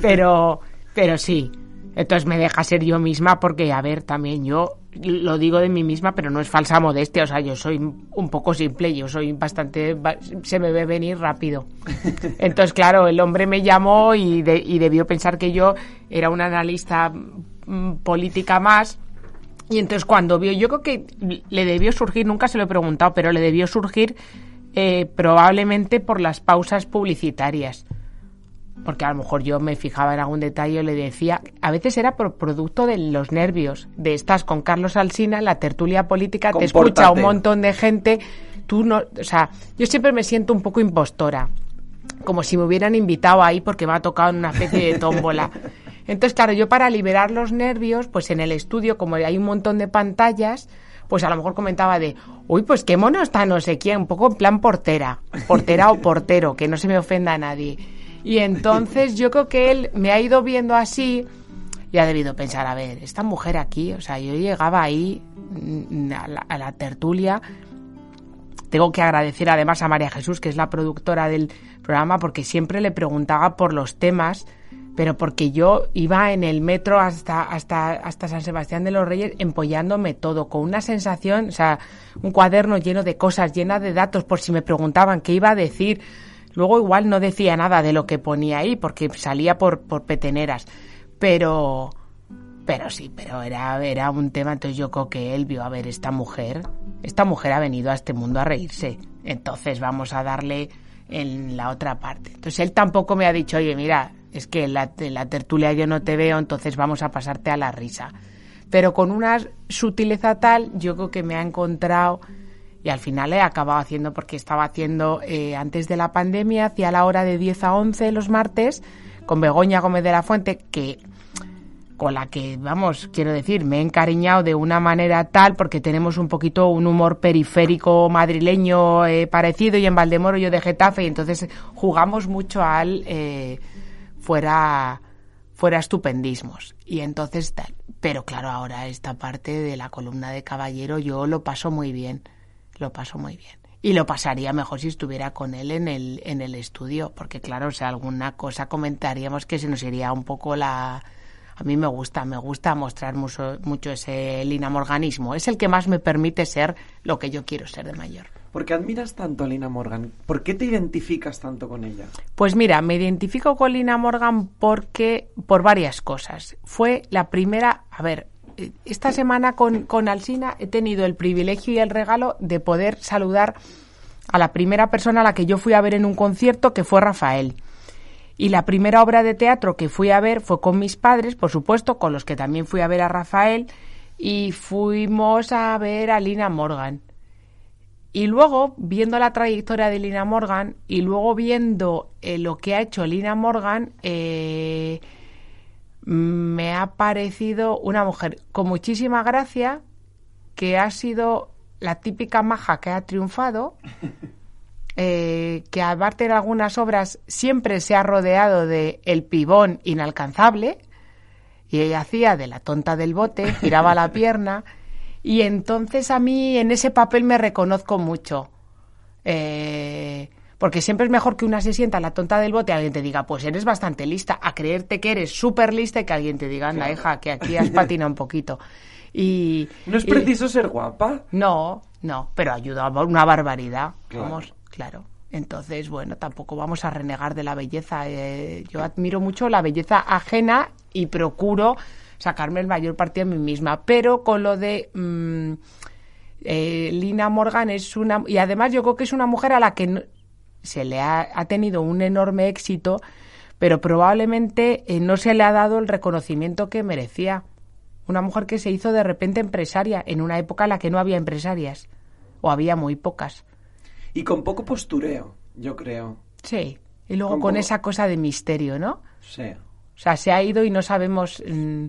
Pero, pero sí. Entonces me deja ser yo misma porque, a ver, también yo lo digo de mí misma, pero no es falsa modestia. O sea, yo soy un poco simple, yo soy bastante... ba- Se me ve venir rápido. Entonces, claro, el hombre me llamó y, de- y debió pensar que yo era una analista mm, política más. Y entonces cuando vio, yo creo que le debió surgir, nunca se lo he preguntado, pero le debió surgir eh, probablemente por las pausas publicitarias. Porque a lo mejor yo me fijaba en algún detalle y le decía, a veces era por producto de los nervios, de estás con Carlos Alsina, la tertulia política, te escucha un montón de gente, tú no, o sea, yo siempre me siento un poco impostora como si me hubieran invitado ahí porque me ha tocado en una especie de tómbola. Entonces, claro, yo para liberar los nervios, pues en el estudio, como hay un montón de pantallas, pues a lo mejor comentaba de, uy, pues qué mono está no sé quién, un poco en plan portera, portera o portero, que no se me ofenda a nadie. Y entonces yo creo que él me ha ido viendo así y ha debido pensar, a ver, esta mujer aquí, o sea, yo llegaba ahí mm, a la, tertulia tengo que agradecer además a María Jesús, que es la productora del programa, porque siempre le preguntaba por los temas, pero porque yo iba en el metro hasta, hasta, hasta San Sebastián de los Reyes empollándome todo, con una sensación, o sea, un cuaderno lleno de cosas, llena de datos, por si me preguntaban qué iba a decir. Luego igual no decía nada de lo que ponía ahí, porque salía por, por peteneras. Pero, pero sí, pero era, era un tema, entonces yo creo que él vio, a ver, esta mujer, esta mujer ha venido a este mundo a reírse, entonces vamos a darle en la otra parte. Entonces él tampoco me ha dicho, oye, mira, es que en la, en la tertulia yo no te veo, entonces vamos a pasarte a la risa. Pero con una sutileza tal, yo creo que me ha encontrado y al final he acabado haciendo porque estaba haciendo eh, antes de la pandemia, hacía la hora de 10 a 11 los martes con Begoña Gómez de la Fuente, que con la que, vamos, quiero decir, me he encariñado de una manera tal porque tenemos un poquito un humor periférico madrileño eh, parecido y en Valdemoro yo de Getafe y entonces jugamos mucho al eh, fuera fuera estupendismos y entonces tal. Pero claro, ahora esta parte de la columna de caballero yo lo paso muy bien, lo paso muy bien. Y lo pasaría mejor si estuviera con él en el, en el estudio, porque claro, o sea, alguna cosa comentaríamos que se nos iría un poco la, a mí me gusta, me gusta mostrar mucho, mucho ese linamorganismo. Es el que más me permite ser lo que yo quiero ser de mayor. ¿Por qué admiras tanto a Lina Morgan? ¿Por qué te identificas tanto con ella? Pues mira, me identifico con Lina Morgan porque por varias cosas. Fue la primera, a ver, esta semana con, con Alsina he tenido el privilegio y el regalo de poder saludar a la primera persona a la que yo fui a ver en un concierto, que fue Rafael. Y la primera obra de teatro que fui a ver fue con mis padres, por supuesto, con los que también fui a ver a Rafael, y fuimos a ver a Lina Morgan. Y luego, viendo la trayectoria de Lina Morgan y luego viendo eh, lo que ha hecho Lina Morgan, eh, me ha parecido una mujer con muchísima gracia, que ha sido la típica maja que ha triunfado, eh, que aparte de algunas obras siempre se ha rodeado de el pibón inalcanzable, y ella hacía de la tonta del bote, giraba la pierna, Y entonces a mí en ese papel me reconozco mucho. Eh, porque siempre es mejor que una se sienta la tonta del bote y alguien te diga, pues eres bastante lista, a creerte que eres súper lista y que alguien te diga, anda, hija, que aquí has patinado un poquito. Y, ¿No es y- preciso ser guapa? No, no, pero ayuda a una barbaridad. Claro. Vamos, claro. Entonces, bueno, tampoco vamos a renegar de la belleza. Eh, yo admiro mucho la belleza ajena y procuro sacarme el mayor partido a mí misma. Pero con lo de mm, eh, Lina Morgan es una... Y además yo creo que es una mujer a la que no- se le ha, ha tenido un enorme éxito, pero probablemente eh, no se le ha dado el reconocimiento que merecía. Una mujer que se hizo de repente empresaria en una época en la que no había empresarias, o había muy pocas. Y con poco postureo, yo creo. Sí. Y luego Con con poco- esa cosa de misterio, ¿no? Sí. O sea, se ha ido y no sabemos, mm,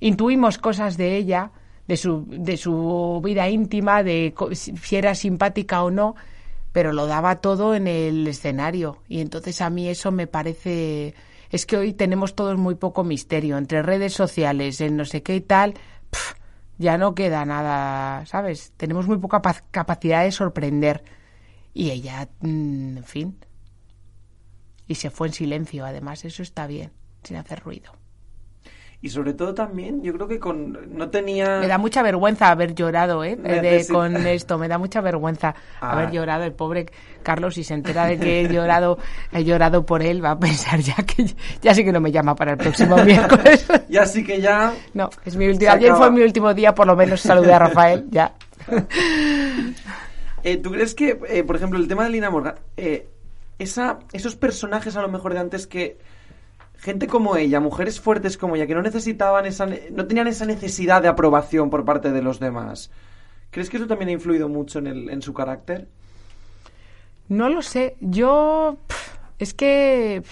intuimos cosas de ella, de su, de su vida íntima, de si era simpática o no, pero lo daba todo en el escenario. Y entonces a mí eso me parece... Es que hoy tenemos todos muy poco misterio. Entre redes sociales, en no sé qué y tal, pf, ya no queda nada, ¿sabes? Tenemos muy poca capacidad de sorprender. Y ella, mm, en fin, y se fue en silencio, además, eso está bien, sin hacer ruido. Y sobre todo también, yo creo que con no tenía... Me da mucha vergüenza haber llorado, ¿eh? De- con esto, me da mucha vergüenza Ah. haber llorado. El pobre Carlos, si se entera de que he llorado, he llorado por él, va a pensar ya que ya sí que no me llama para el próximo miércoles. Ya sí que ya... No, es mi último. Ayer fue mi último día, por lo menos saludé a Rafael, ya. Eh, ¿Tú crees que, eh, por ejemplo, el tema de Lina Morgan, eh, esa, esos personajes a lo mejor de antes que gente como ella, mujeres fuertes como ella, que no necesitaban esa, no tenían esa necesidad de aprobación por parte de los demás, ¿crees que eso también ha influido mucho en, el, en su carácter? No lo sé. Yo. Es que.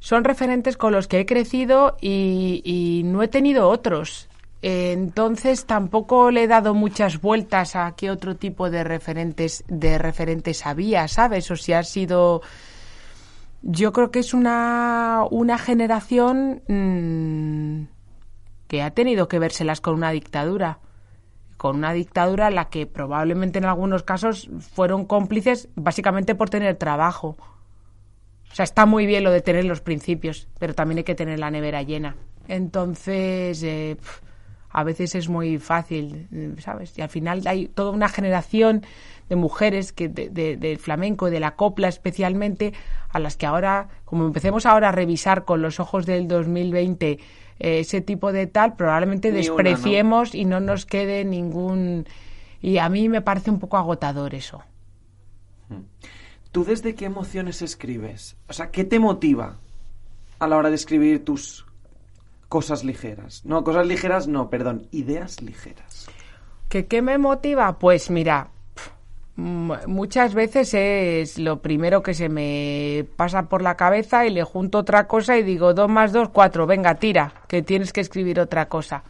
Son referentes con los que he crecido y, y no he tenido otros. Entonces tampoco le he dado muchas vueltas a qué otro tipo de referentes de referentes había, ¿sabes? O si ha sido yo creo que es una, una generación mm, que ha tenido que vérselas con una dictadura con una dictadura en la que probablemente en algunos casos fueron cómplices básicamente por tener trabajo. O sea, está muy bien lo de tener los principios, pero también hay que tener la nevera llena. Entonces, eh, a veces es muy fácil, eh, ¿sabes? Y al final hay toda una generación de mujeres que de- de- del flamenco, de la copla especialmente, a las que ahora, como empecemos ahora a revisar con los ojos del 2020 eh, ese tipo de tal, probablemente Ni una, ¿no? despreciemos y no nos quede ningún... Y a mí me parece un poco agotador eso. ¿Tú desde qué emociones escribes? O sea, ¿qué te motiva a la hora de escribir tus cosas ligeras? No, cosas ligeras no, perdón, ideas ligeras. ¿Que qué me motiva? Pues mira, muchas veces es lo primero que se me pasa por la cabeza y le junto otra cosa y digo, dos más dos, cuatro, venga, tira, que tienes que escribir otra cosa.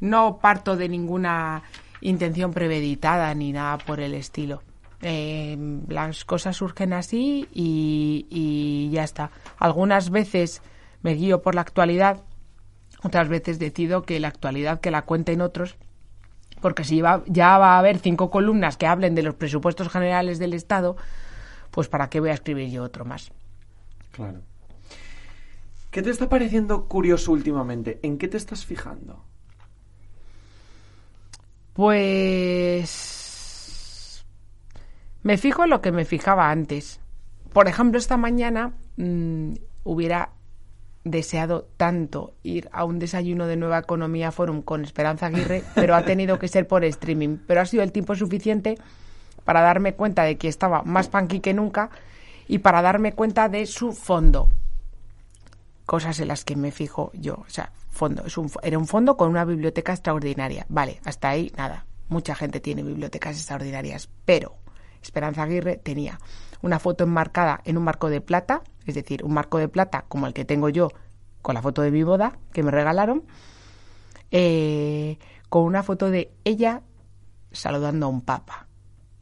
No parto de ninguna intención premeditada ni nada por el estilo. Eh, las cosas surgen así y, y ya está. Algunas veces me guío por la actualidad, otras veces decido que la actualidad que la cuenten otros porque si va- ya va a haber cinco columnas que hablen de los presupuestos generales del Estado, pues para qué voy a escribir yo otro más. Claro. ¿Qué te está pareciendo curioso últimamente? ¿En qué te estás fijando? Pues me fijo en lo que me fijaba antes. Por ejemplo, esta mañana mm, hubiera deseado tanto ir a un desayuno de Nueva Economía Forum con Esperanza Aguirre, pero ha tenido que ser por streaming. Pero ha sido el tiempo suficiente para darme cuenta de que estaba más punky que nunca y para darme cuenta de su fondo. Cosas en las que me fijo yo. O sea, fondo. Es un, era un fondo con una biblioteca extraordinaria. Vale, hasta ahí nada. Mucha gente tiene bibliotecas extraordinarias, pero Esperanza Aguirre tenía una foto enmarcada en un marco de plata, es decir, un marco de plata como el que tengo yo con la foto de mi boda que me regalaron, eh, con una foto de ella saludando a un papa.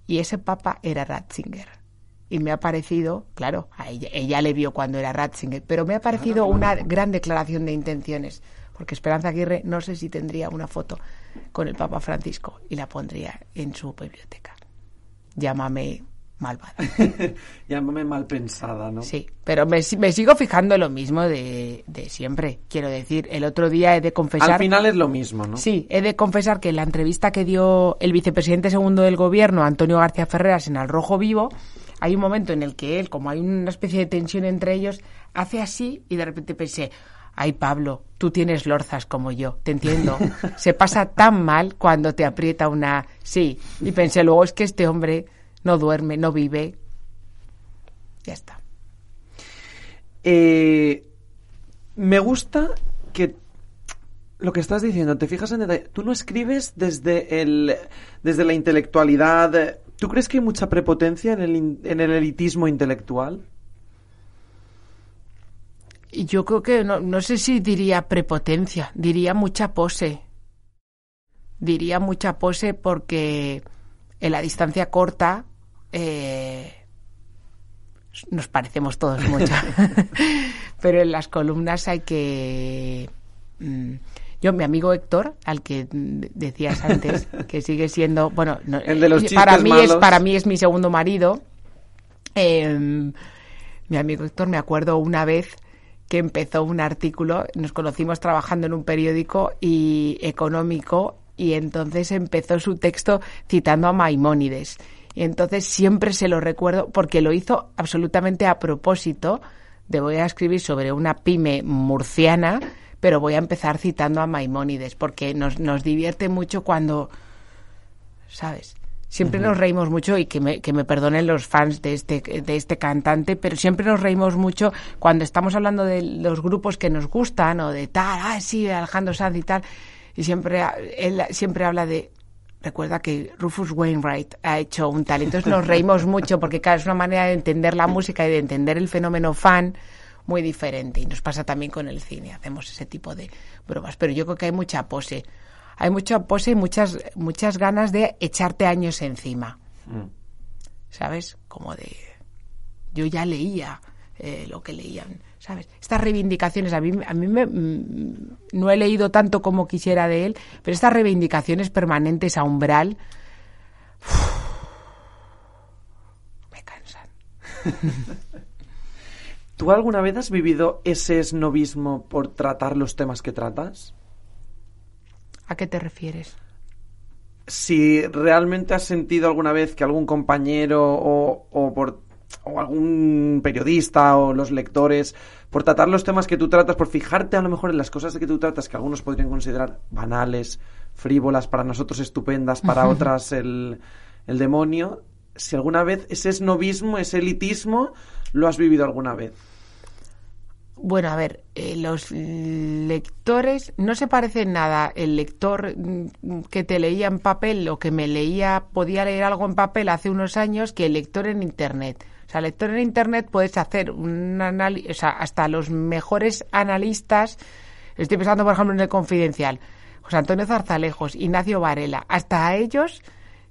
Y ese papa era Ratzinger. Y me ha parecido, claro, a ella, ella le vio cuando era Ratzinger, pero me ha parecido una gran declaración de intenciones. porque Esperanza Aguirre no sé si tendría una foto con el Papa Francisco y la pondría en su biblioteca. Llámame malvada. Llámame mal pensada, ¿no? Sí, pero me, me sigo fijando en lo mismo de, de, siempre. Quiero decir, el otro día he de confesar... Al final es lo mismo, ¿no? Sí, he de confesar que en la entrevista que dio el vicepresidente segundo del gobierno, Antonio García Ferreras, en Al Rojo Vivo, hay un momento en el que él, como hay una especie de tensión entre ellos, hace así y de repente pensé, ay Pablo, tú tienes lorzas como yo, te entiendo. Se pasa tan mal cuando te aprieta una... Sí, y pensé luego es que este hombre no duerme, no vive. Ya está. Eh, me gusta que lo que estás diciendo, te fijas en detalle. Tú no escribes desde, el, desde la intelectualidad. ¿Tú crees que hay mucha prepotencia en el, en el elitismo intelectual? Yo creo que no, no sé si diría prepotencia, diría mucha pose. Diría mucha pose porque en la distancia corta eh, nos parecemos todos mucho. Pero en las columnas hay que... Mm, yo, mi amigo Héctor, al que decías antes, que sigue siendo, bueno, el de los para mí malos. es para mí es mi segundo marido. Eh, mi amigo Héctor, me acuerdo una vez que empezó un artículo, nos conocimos trabajando en un periódico y económico y entonces empezó su texto citando a Maimónides. Y entonces siempre se lo recuerdo porque lo hizo absolutamente a propósito de voy a escribir sobre una pyme murciana, pero voy a empezar citando a Maimónides porque nos, nos divierte mucho cuando, ¿sabes? Siempre nos reímos mucho y que me, que me perdonen los fans de este, de este cantante, pero siempre nos reímos mucho cuando estamos hablando de los grupos que nos gustan o de tal, ah, sí, Alejandro Sanz y tal. Y siempre, él siempre habla de, recuerda que Rufus Wainwright ha hecho un tal. Entonces nos reímos mucho porque, claro, es una manera de entender la música y de entender el fenómeno fan muy diferente. Y nos pasa también con el cine, hacemos ese tipo de bromas. Pero yo creo que hay mucha pose hay mucha pose y muchas, muchas ganas de echarte años encima. Mm. ¿Sabes? Como de. Yo ya leía eh, lo que leían. ¿Sabes? Estas reivindicaciones, a mí, a mí me, mm, no he leído tanto como quisiera de él, pero estas reivindicaciones permanentes a umbral. Me cansan. ¿Tú alguna vez has vivido ese esnovismo por tratar los temas que tratas? ¿A qué te refieres? Si realmente has sentido alguna vez que algún compañero o, o, por, o algún periodista o los lectores, por tratar los temas que tú tratas, por fijarte a lo mejor en las cosas que tú tratas, que algunos podrían considerar banales, frívolas, para nosotros estupendas, para otras el, el demonio, si alguna vez ese esnovismo, ese elitismo, lo has vivido alguna vez. Bueno, a ver, eh, los lectores no se parecen nada. El lector mm, que te leía en papel o que me leía, podía leer algo en papel hace unos años que el lector en Internet. O sea, lector en Internet puedes hacer un análisis, o sea, hasta los mejores analistas, estoy pensando por ejemplo en el Confidencial, José Antonio Zarzalejos, Ignacio Varela, hasta a ellos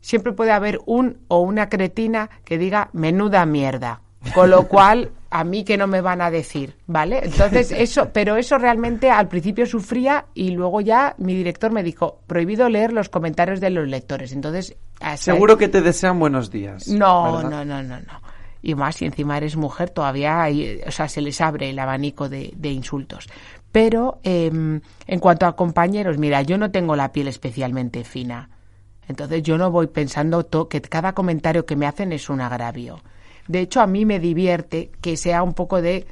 siempre puede haber un o una cretina que diga menuda mierda. Con lo cual, a mí que no me van a decir, ¿vale? Entonces, eso, pero eso realmente al principio sufría y luego ya mi director me dijo, prohibido leer los comentarios de los lectores. Entonces, seguro que te desean buenos días. No, ¿verdad? no, no, no, no. Y más, si encima eres mujer, todavía hay, o sea, se les abre el abanico de, de insultos. Pero eh, en cuanto a compañeros, mira, yo no tengo la piel especialmente fina. Entonces yo no voy pensando que cada comentario que me hacen es un agravio. De hecho, a mí me divierte que sea un poco de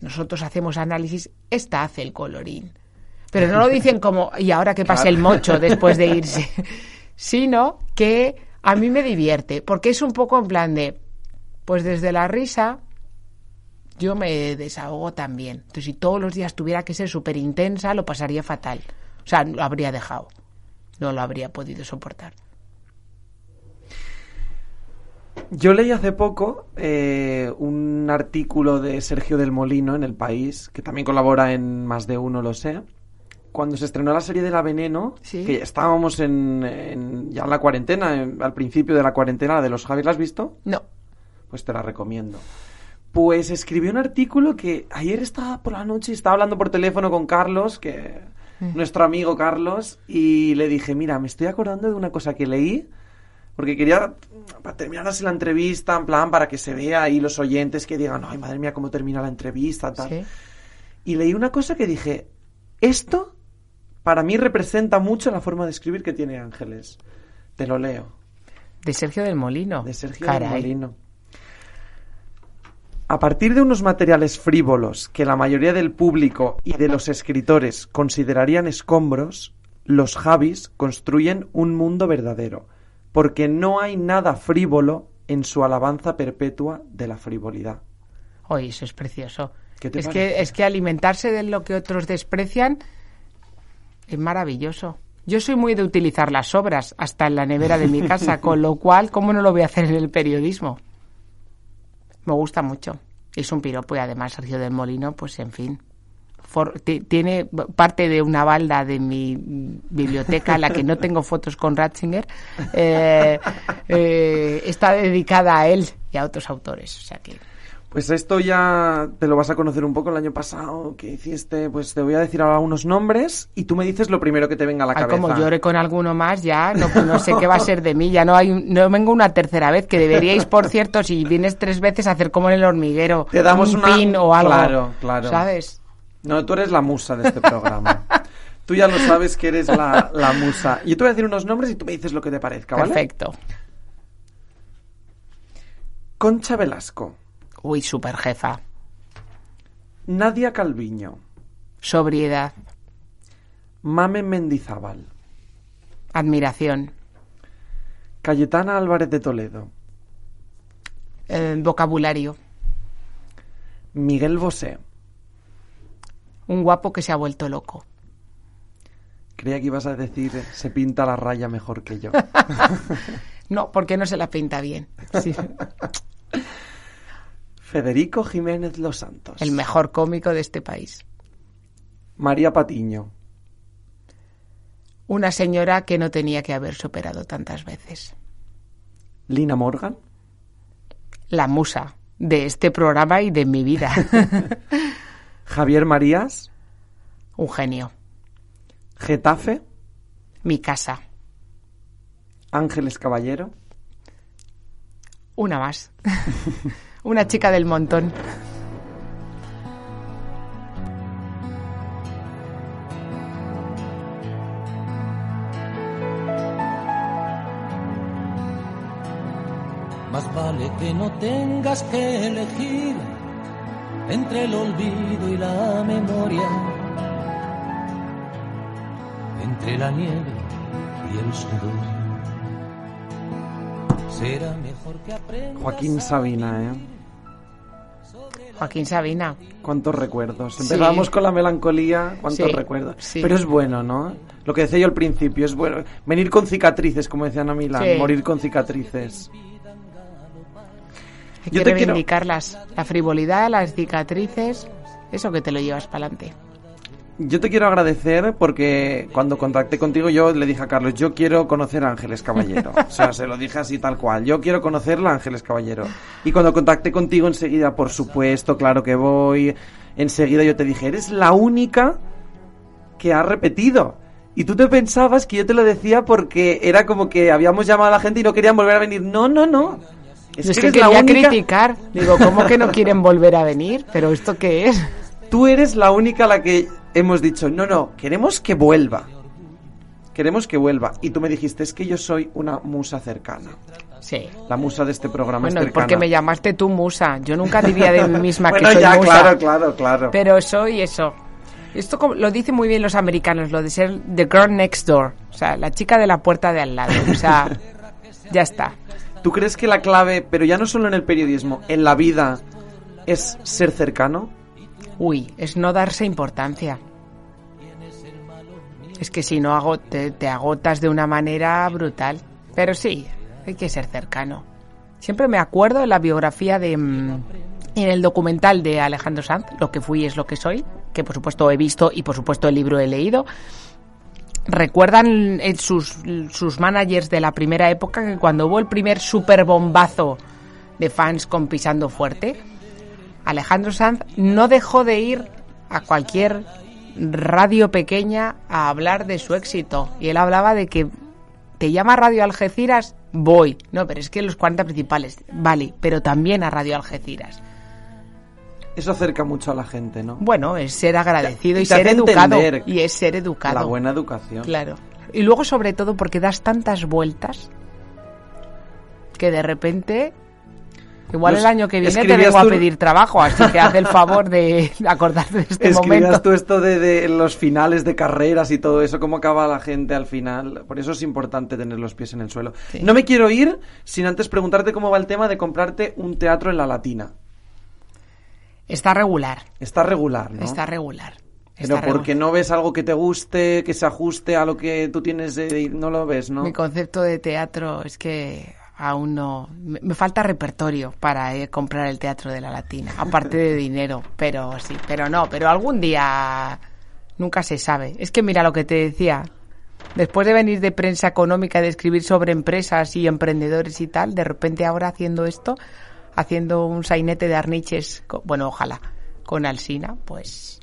nosotros hacemos análisis, esta hace el colorín. Pero no lo dicen como, y ahora que pase el mocho después de irse, sino que a mí me divierte, porque es un poco en plan de, pues desde la risa yo me desahogo también. Entonces, si todos los días tuviera que ser súper intensa, lo pasaría fatal. O sea, lo habría dejado. No lo habría podido soportar. Yo leí hace poco eh, un artículo de Sergio del Molino en El País, que también colabora en Más de Uno, lo sé. Cuando se estrenó la serie de La Veneno, ¿Sí? que estábamos en, en, ya en la cuarentena, en, al principio de la cuarentena, la de los Javis, ¿la has visto? No. Pues te la recomiendo. Pues escribí un artículo que ayer estaba por la noche y estaba hablando por teléfono con Carlos, que nuestro amigo Carlos, y le dije, mira, me estoy acordando de una cosa que leí, porque quería para terminar así la entrevista, en plan, para que se vea ahí los oyentes que digan, ay, madre mía, cómo termina la entrevista, tal. Sí. Y leí una cosa que dije, esto para mí representa mucho la forma de escribir que tiene Ángeles. Te lo leo. De Sergio del Molino. De Sergio Caray. del Molino. A partir de unos materiales frívolos que la mayoría del público y de los escritores considerarían escombros, los Javis construyen un mundo verdadero, porque no hay nada frívolo en su alabanza perpetua de la frivolidad. Oye, eso es precioso. ¿Qué te Es parece? que, es que alimentarse de lo que otros desprecian es maravilloso. Yo soy muy de utilizar las obras, hasta en la nevera de mi casa, con lo cual, ¿cómo no lo voy a hacer en el periodismo? Me gusta mucho. Es un piropo y además Sergio del Molino, pues en fin. for- ti- tiene parte de una balda de mi biblioteca, en la que no tengo fotos con Ratzinger, eh, eh, está dedicada a él y a otros autores. O sea que Pues esto ya te lo vas a conocer un poco el año pasado que hiciste, pues te voy a decir ahora unos nombres y tú me dices lo primero que te venga a la Ay, cabeza. como llore con alguno más, ya no, no sé qué va a ser de mí. Ya no hay, no vengo una tercera vez. Que deberíais, por cierto, si vienes tres veces, hacer como en el hormiguero. Te damos un una- pin o algo. Claro, claro. ¿Sabes? No, tú eres la musa de este programa. tú ya lo sabes que eres la, la musa. Yo te voy a decir unos nombres y tú me dices lo que te parezca, ¿vale? Perfecto. Concha Velasco, Uy, super jefa. Nadia Calviño, Sobriedad. Mame Mendizábal, Admiración. Cayetana Álvarez de Toledo, eh, vocabulario. Miguel Bosé. Un guapo que se ha vuelto loco. Creía que ibas a decir se pinta la raya mejor que yo. No, porque no se la pinta bien. Sí. Federico Jiménez Los Santos. El mejor cómico de este país. María Patiño. Una señora que no tenía que haber superado tantas veces. Lina Morgan. La musa de este programa y de mi vida. Javier Marías. Un genio. Getafe. Mi casa. Ángeles Caballero. Una más. Una chica del montón. Más vale que no tengas que elegir entre el olvido y la memoria, entre la nieve y el sudor. Será mejor que aprendas Joaquín Sabina, ¿eh? Joaquín Sabina. ¿Cuántos recuerdos? Sí. Empezamos con la melancolía, ¿cuántos Sí, recuerdos? sí. Pero es bueno, ¿no? Lo que decía yo al principio, es bueno. Venir con cicatrices, como decía Ana Milán, morir con cicatrices. Hay Yo que quiero- reivindicarlas. La frivolidad, las cicatrices. Eso que te lo llevas para adelante. Yo te quiero agradecer porque cuando contacté contigo yo le dije a Carlos, yo quiero conocer a Ángeles Caballero. O sea, se lo dije así tal cual, yo quiero conocerla a Ángeles Caballero. Y cuando contacté contigo enseguida, por supuesto, claro que voy, enseguida yo te dije, eres la única que ha repetido. Y tú te pensabas que yo te lo decía porque era como que habíamos llamado a la gente y no querían volver a venir. No, no, no. Es que que eres la quería única... criticar. Digo, ¿cómo que no quieren volver a venir? ¿Pero esto qué es? Tú eres la única a la que hemos dicho, no, no, queremos que vuelva. Queremos que vuelva. Y tú me dijiste, es que yo soy una musa cercana. Sí. La musa de este programa Bueno, es ¿y cercana. por qué me llamaste tú musa? Yo nunca diría de mí misma bueno, que soy ya, musa. claro, claro, claro. Pero soy eso. Esto lo dicen muy bien los americanos, lo de ser the girl next door. O sea, la chica de la puerta de al lado. O sea, ya está. ¿Tú crees que la clave, pero ya no solo en el periodismo, en la vida, es ser cercano? Uy, es no darse importancia. Es que si no te, agotas de una manera brutal. Pero sí, hay que ser cercano. Siempre me acuerdo en la biografía de... mm, En el documental de Alejandro Sanz, Lo que fui es lo que soy, que por supuesto he visto y por supuesto el libro he leído. Recuerdan eh, sus, sus managers de la primera época que cuando hubo el primer super bombazo de fans con Pisando Fuerte, Alejandro Sanz no dejó de ir a cualquier radio pequeña a hablar de su éxito. Y él hablaba de que te llama Radio Algeciras, voy. No, pero es que los 40 principales, vale, pero también a Radio Algeciras. Eso acerca mucho a la gente, ¿no? Bueno, es ser agradecido Y y, ser educado. Y es ser educado. La buena educación. Claro. Y luego, sobre todo, porque das tantas vueltas que de repente. Igual el año que viene te vengo a pedir trabajo, así que haz el favor de acordarte de este Escribías momento. tú esto de, de los finales de carreras y todo eso, cómo acaba la gente al final. Por eso es importante tener los pies en el suelo. Sí. No me quiero ir sin antes preguntarte cómo va el tema de comprarte un teatro en la Latina. Está regular. Está regular, ¿no? Está regular. Pero Está porque regular. no ves algo que te guste, que se ajuste a lo que tú tienes, de- no lo ves, ¿no? Mi concepto de teatro es que aún no. Me, falta repertorio para eh, comprar el teatro de la Latina, aparte de dinero. Pero sí, pero no, pero algún día nunca se sabe. Es que mira lo que te decía. Después de venir de prensa económica, de escribir sobre empresas y emprendedores y tal, de repente ahora haciendo esto, haciendo un sainete de arniches, bueno, ojalá, con Alsina, pues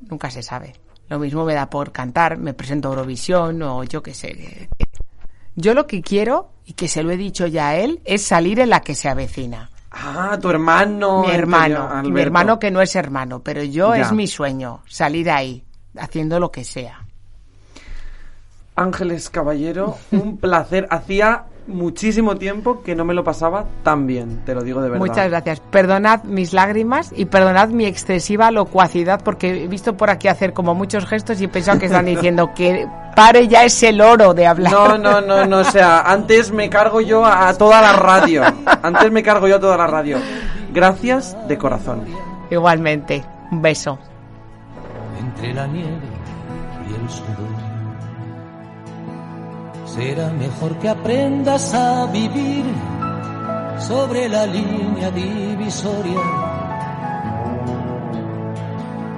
nunca se sabe. Lo mismo me da por cantar, me presento a Eurovisión o yo qué sé. Yo lo que quiero, y que se lo he dicho ya a él, es salir en la que se avecina. Ah, tu hermano. mi hermano, mi hermano que no es hermano, pero yo Ya. es mi sueño, salir ahí, haciendo lo que sea. Ángeles Caballero, un placer. Hacía muchísimo tiempo que no me lo pasaba tan bien, te lo digo de verdad. Muchas gracias. Perdonad mis lágrimas y perdonad mi excesiva locuacidad porque he visto por aquí hacer como muchos gestos y he pensado que están diciendo que pare ya ese loro de hablar. No, no, no, no, o sea, antes me cargo yo a, a toda la radio. Antes me cargo yo a toda la radio. Gracias de corazón. Igualmente. Un beso. entre la nieve y el sudor. Será mejor que aprendas a vivir sobre la línea divisoria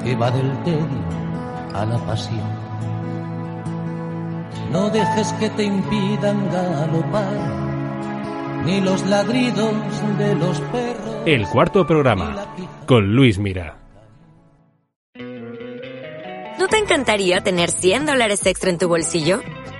que va del tedio a la pasión. No dejes que te impidan galopar, ni los ladridos de los perros. El cuarto programa con Luis Mira. ¿No te encantaría tener 100 dólares extra en tu bolsillo?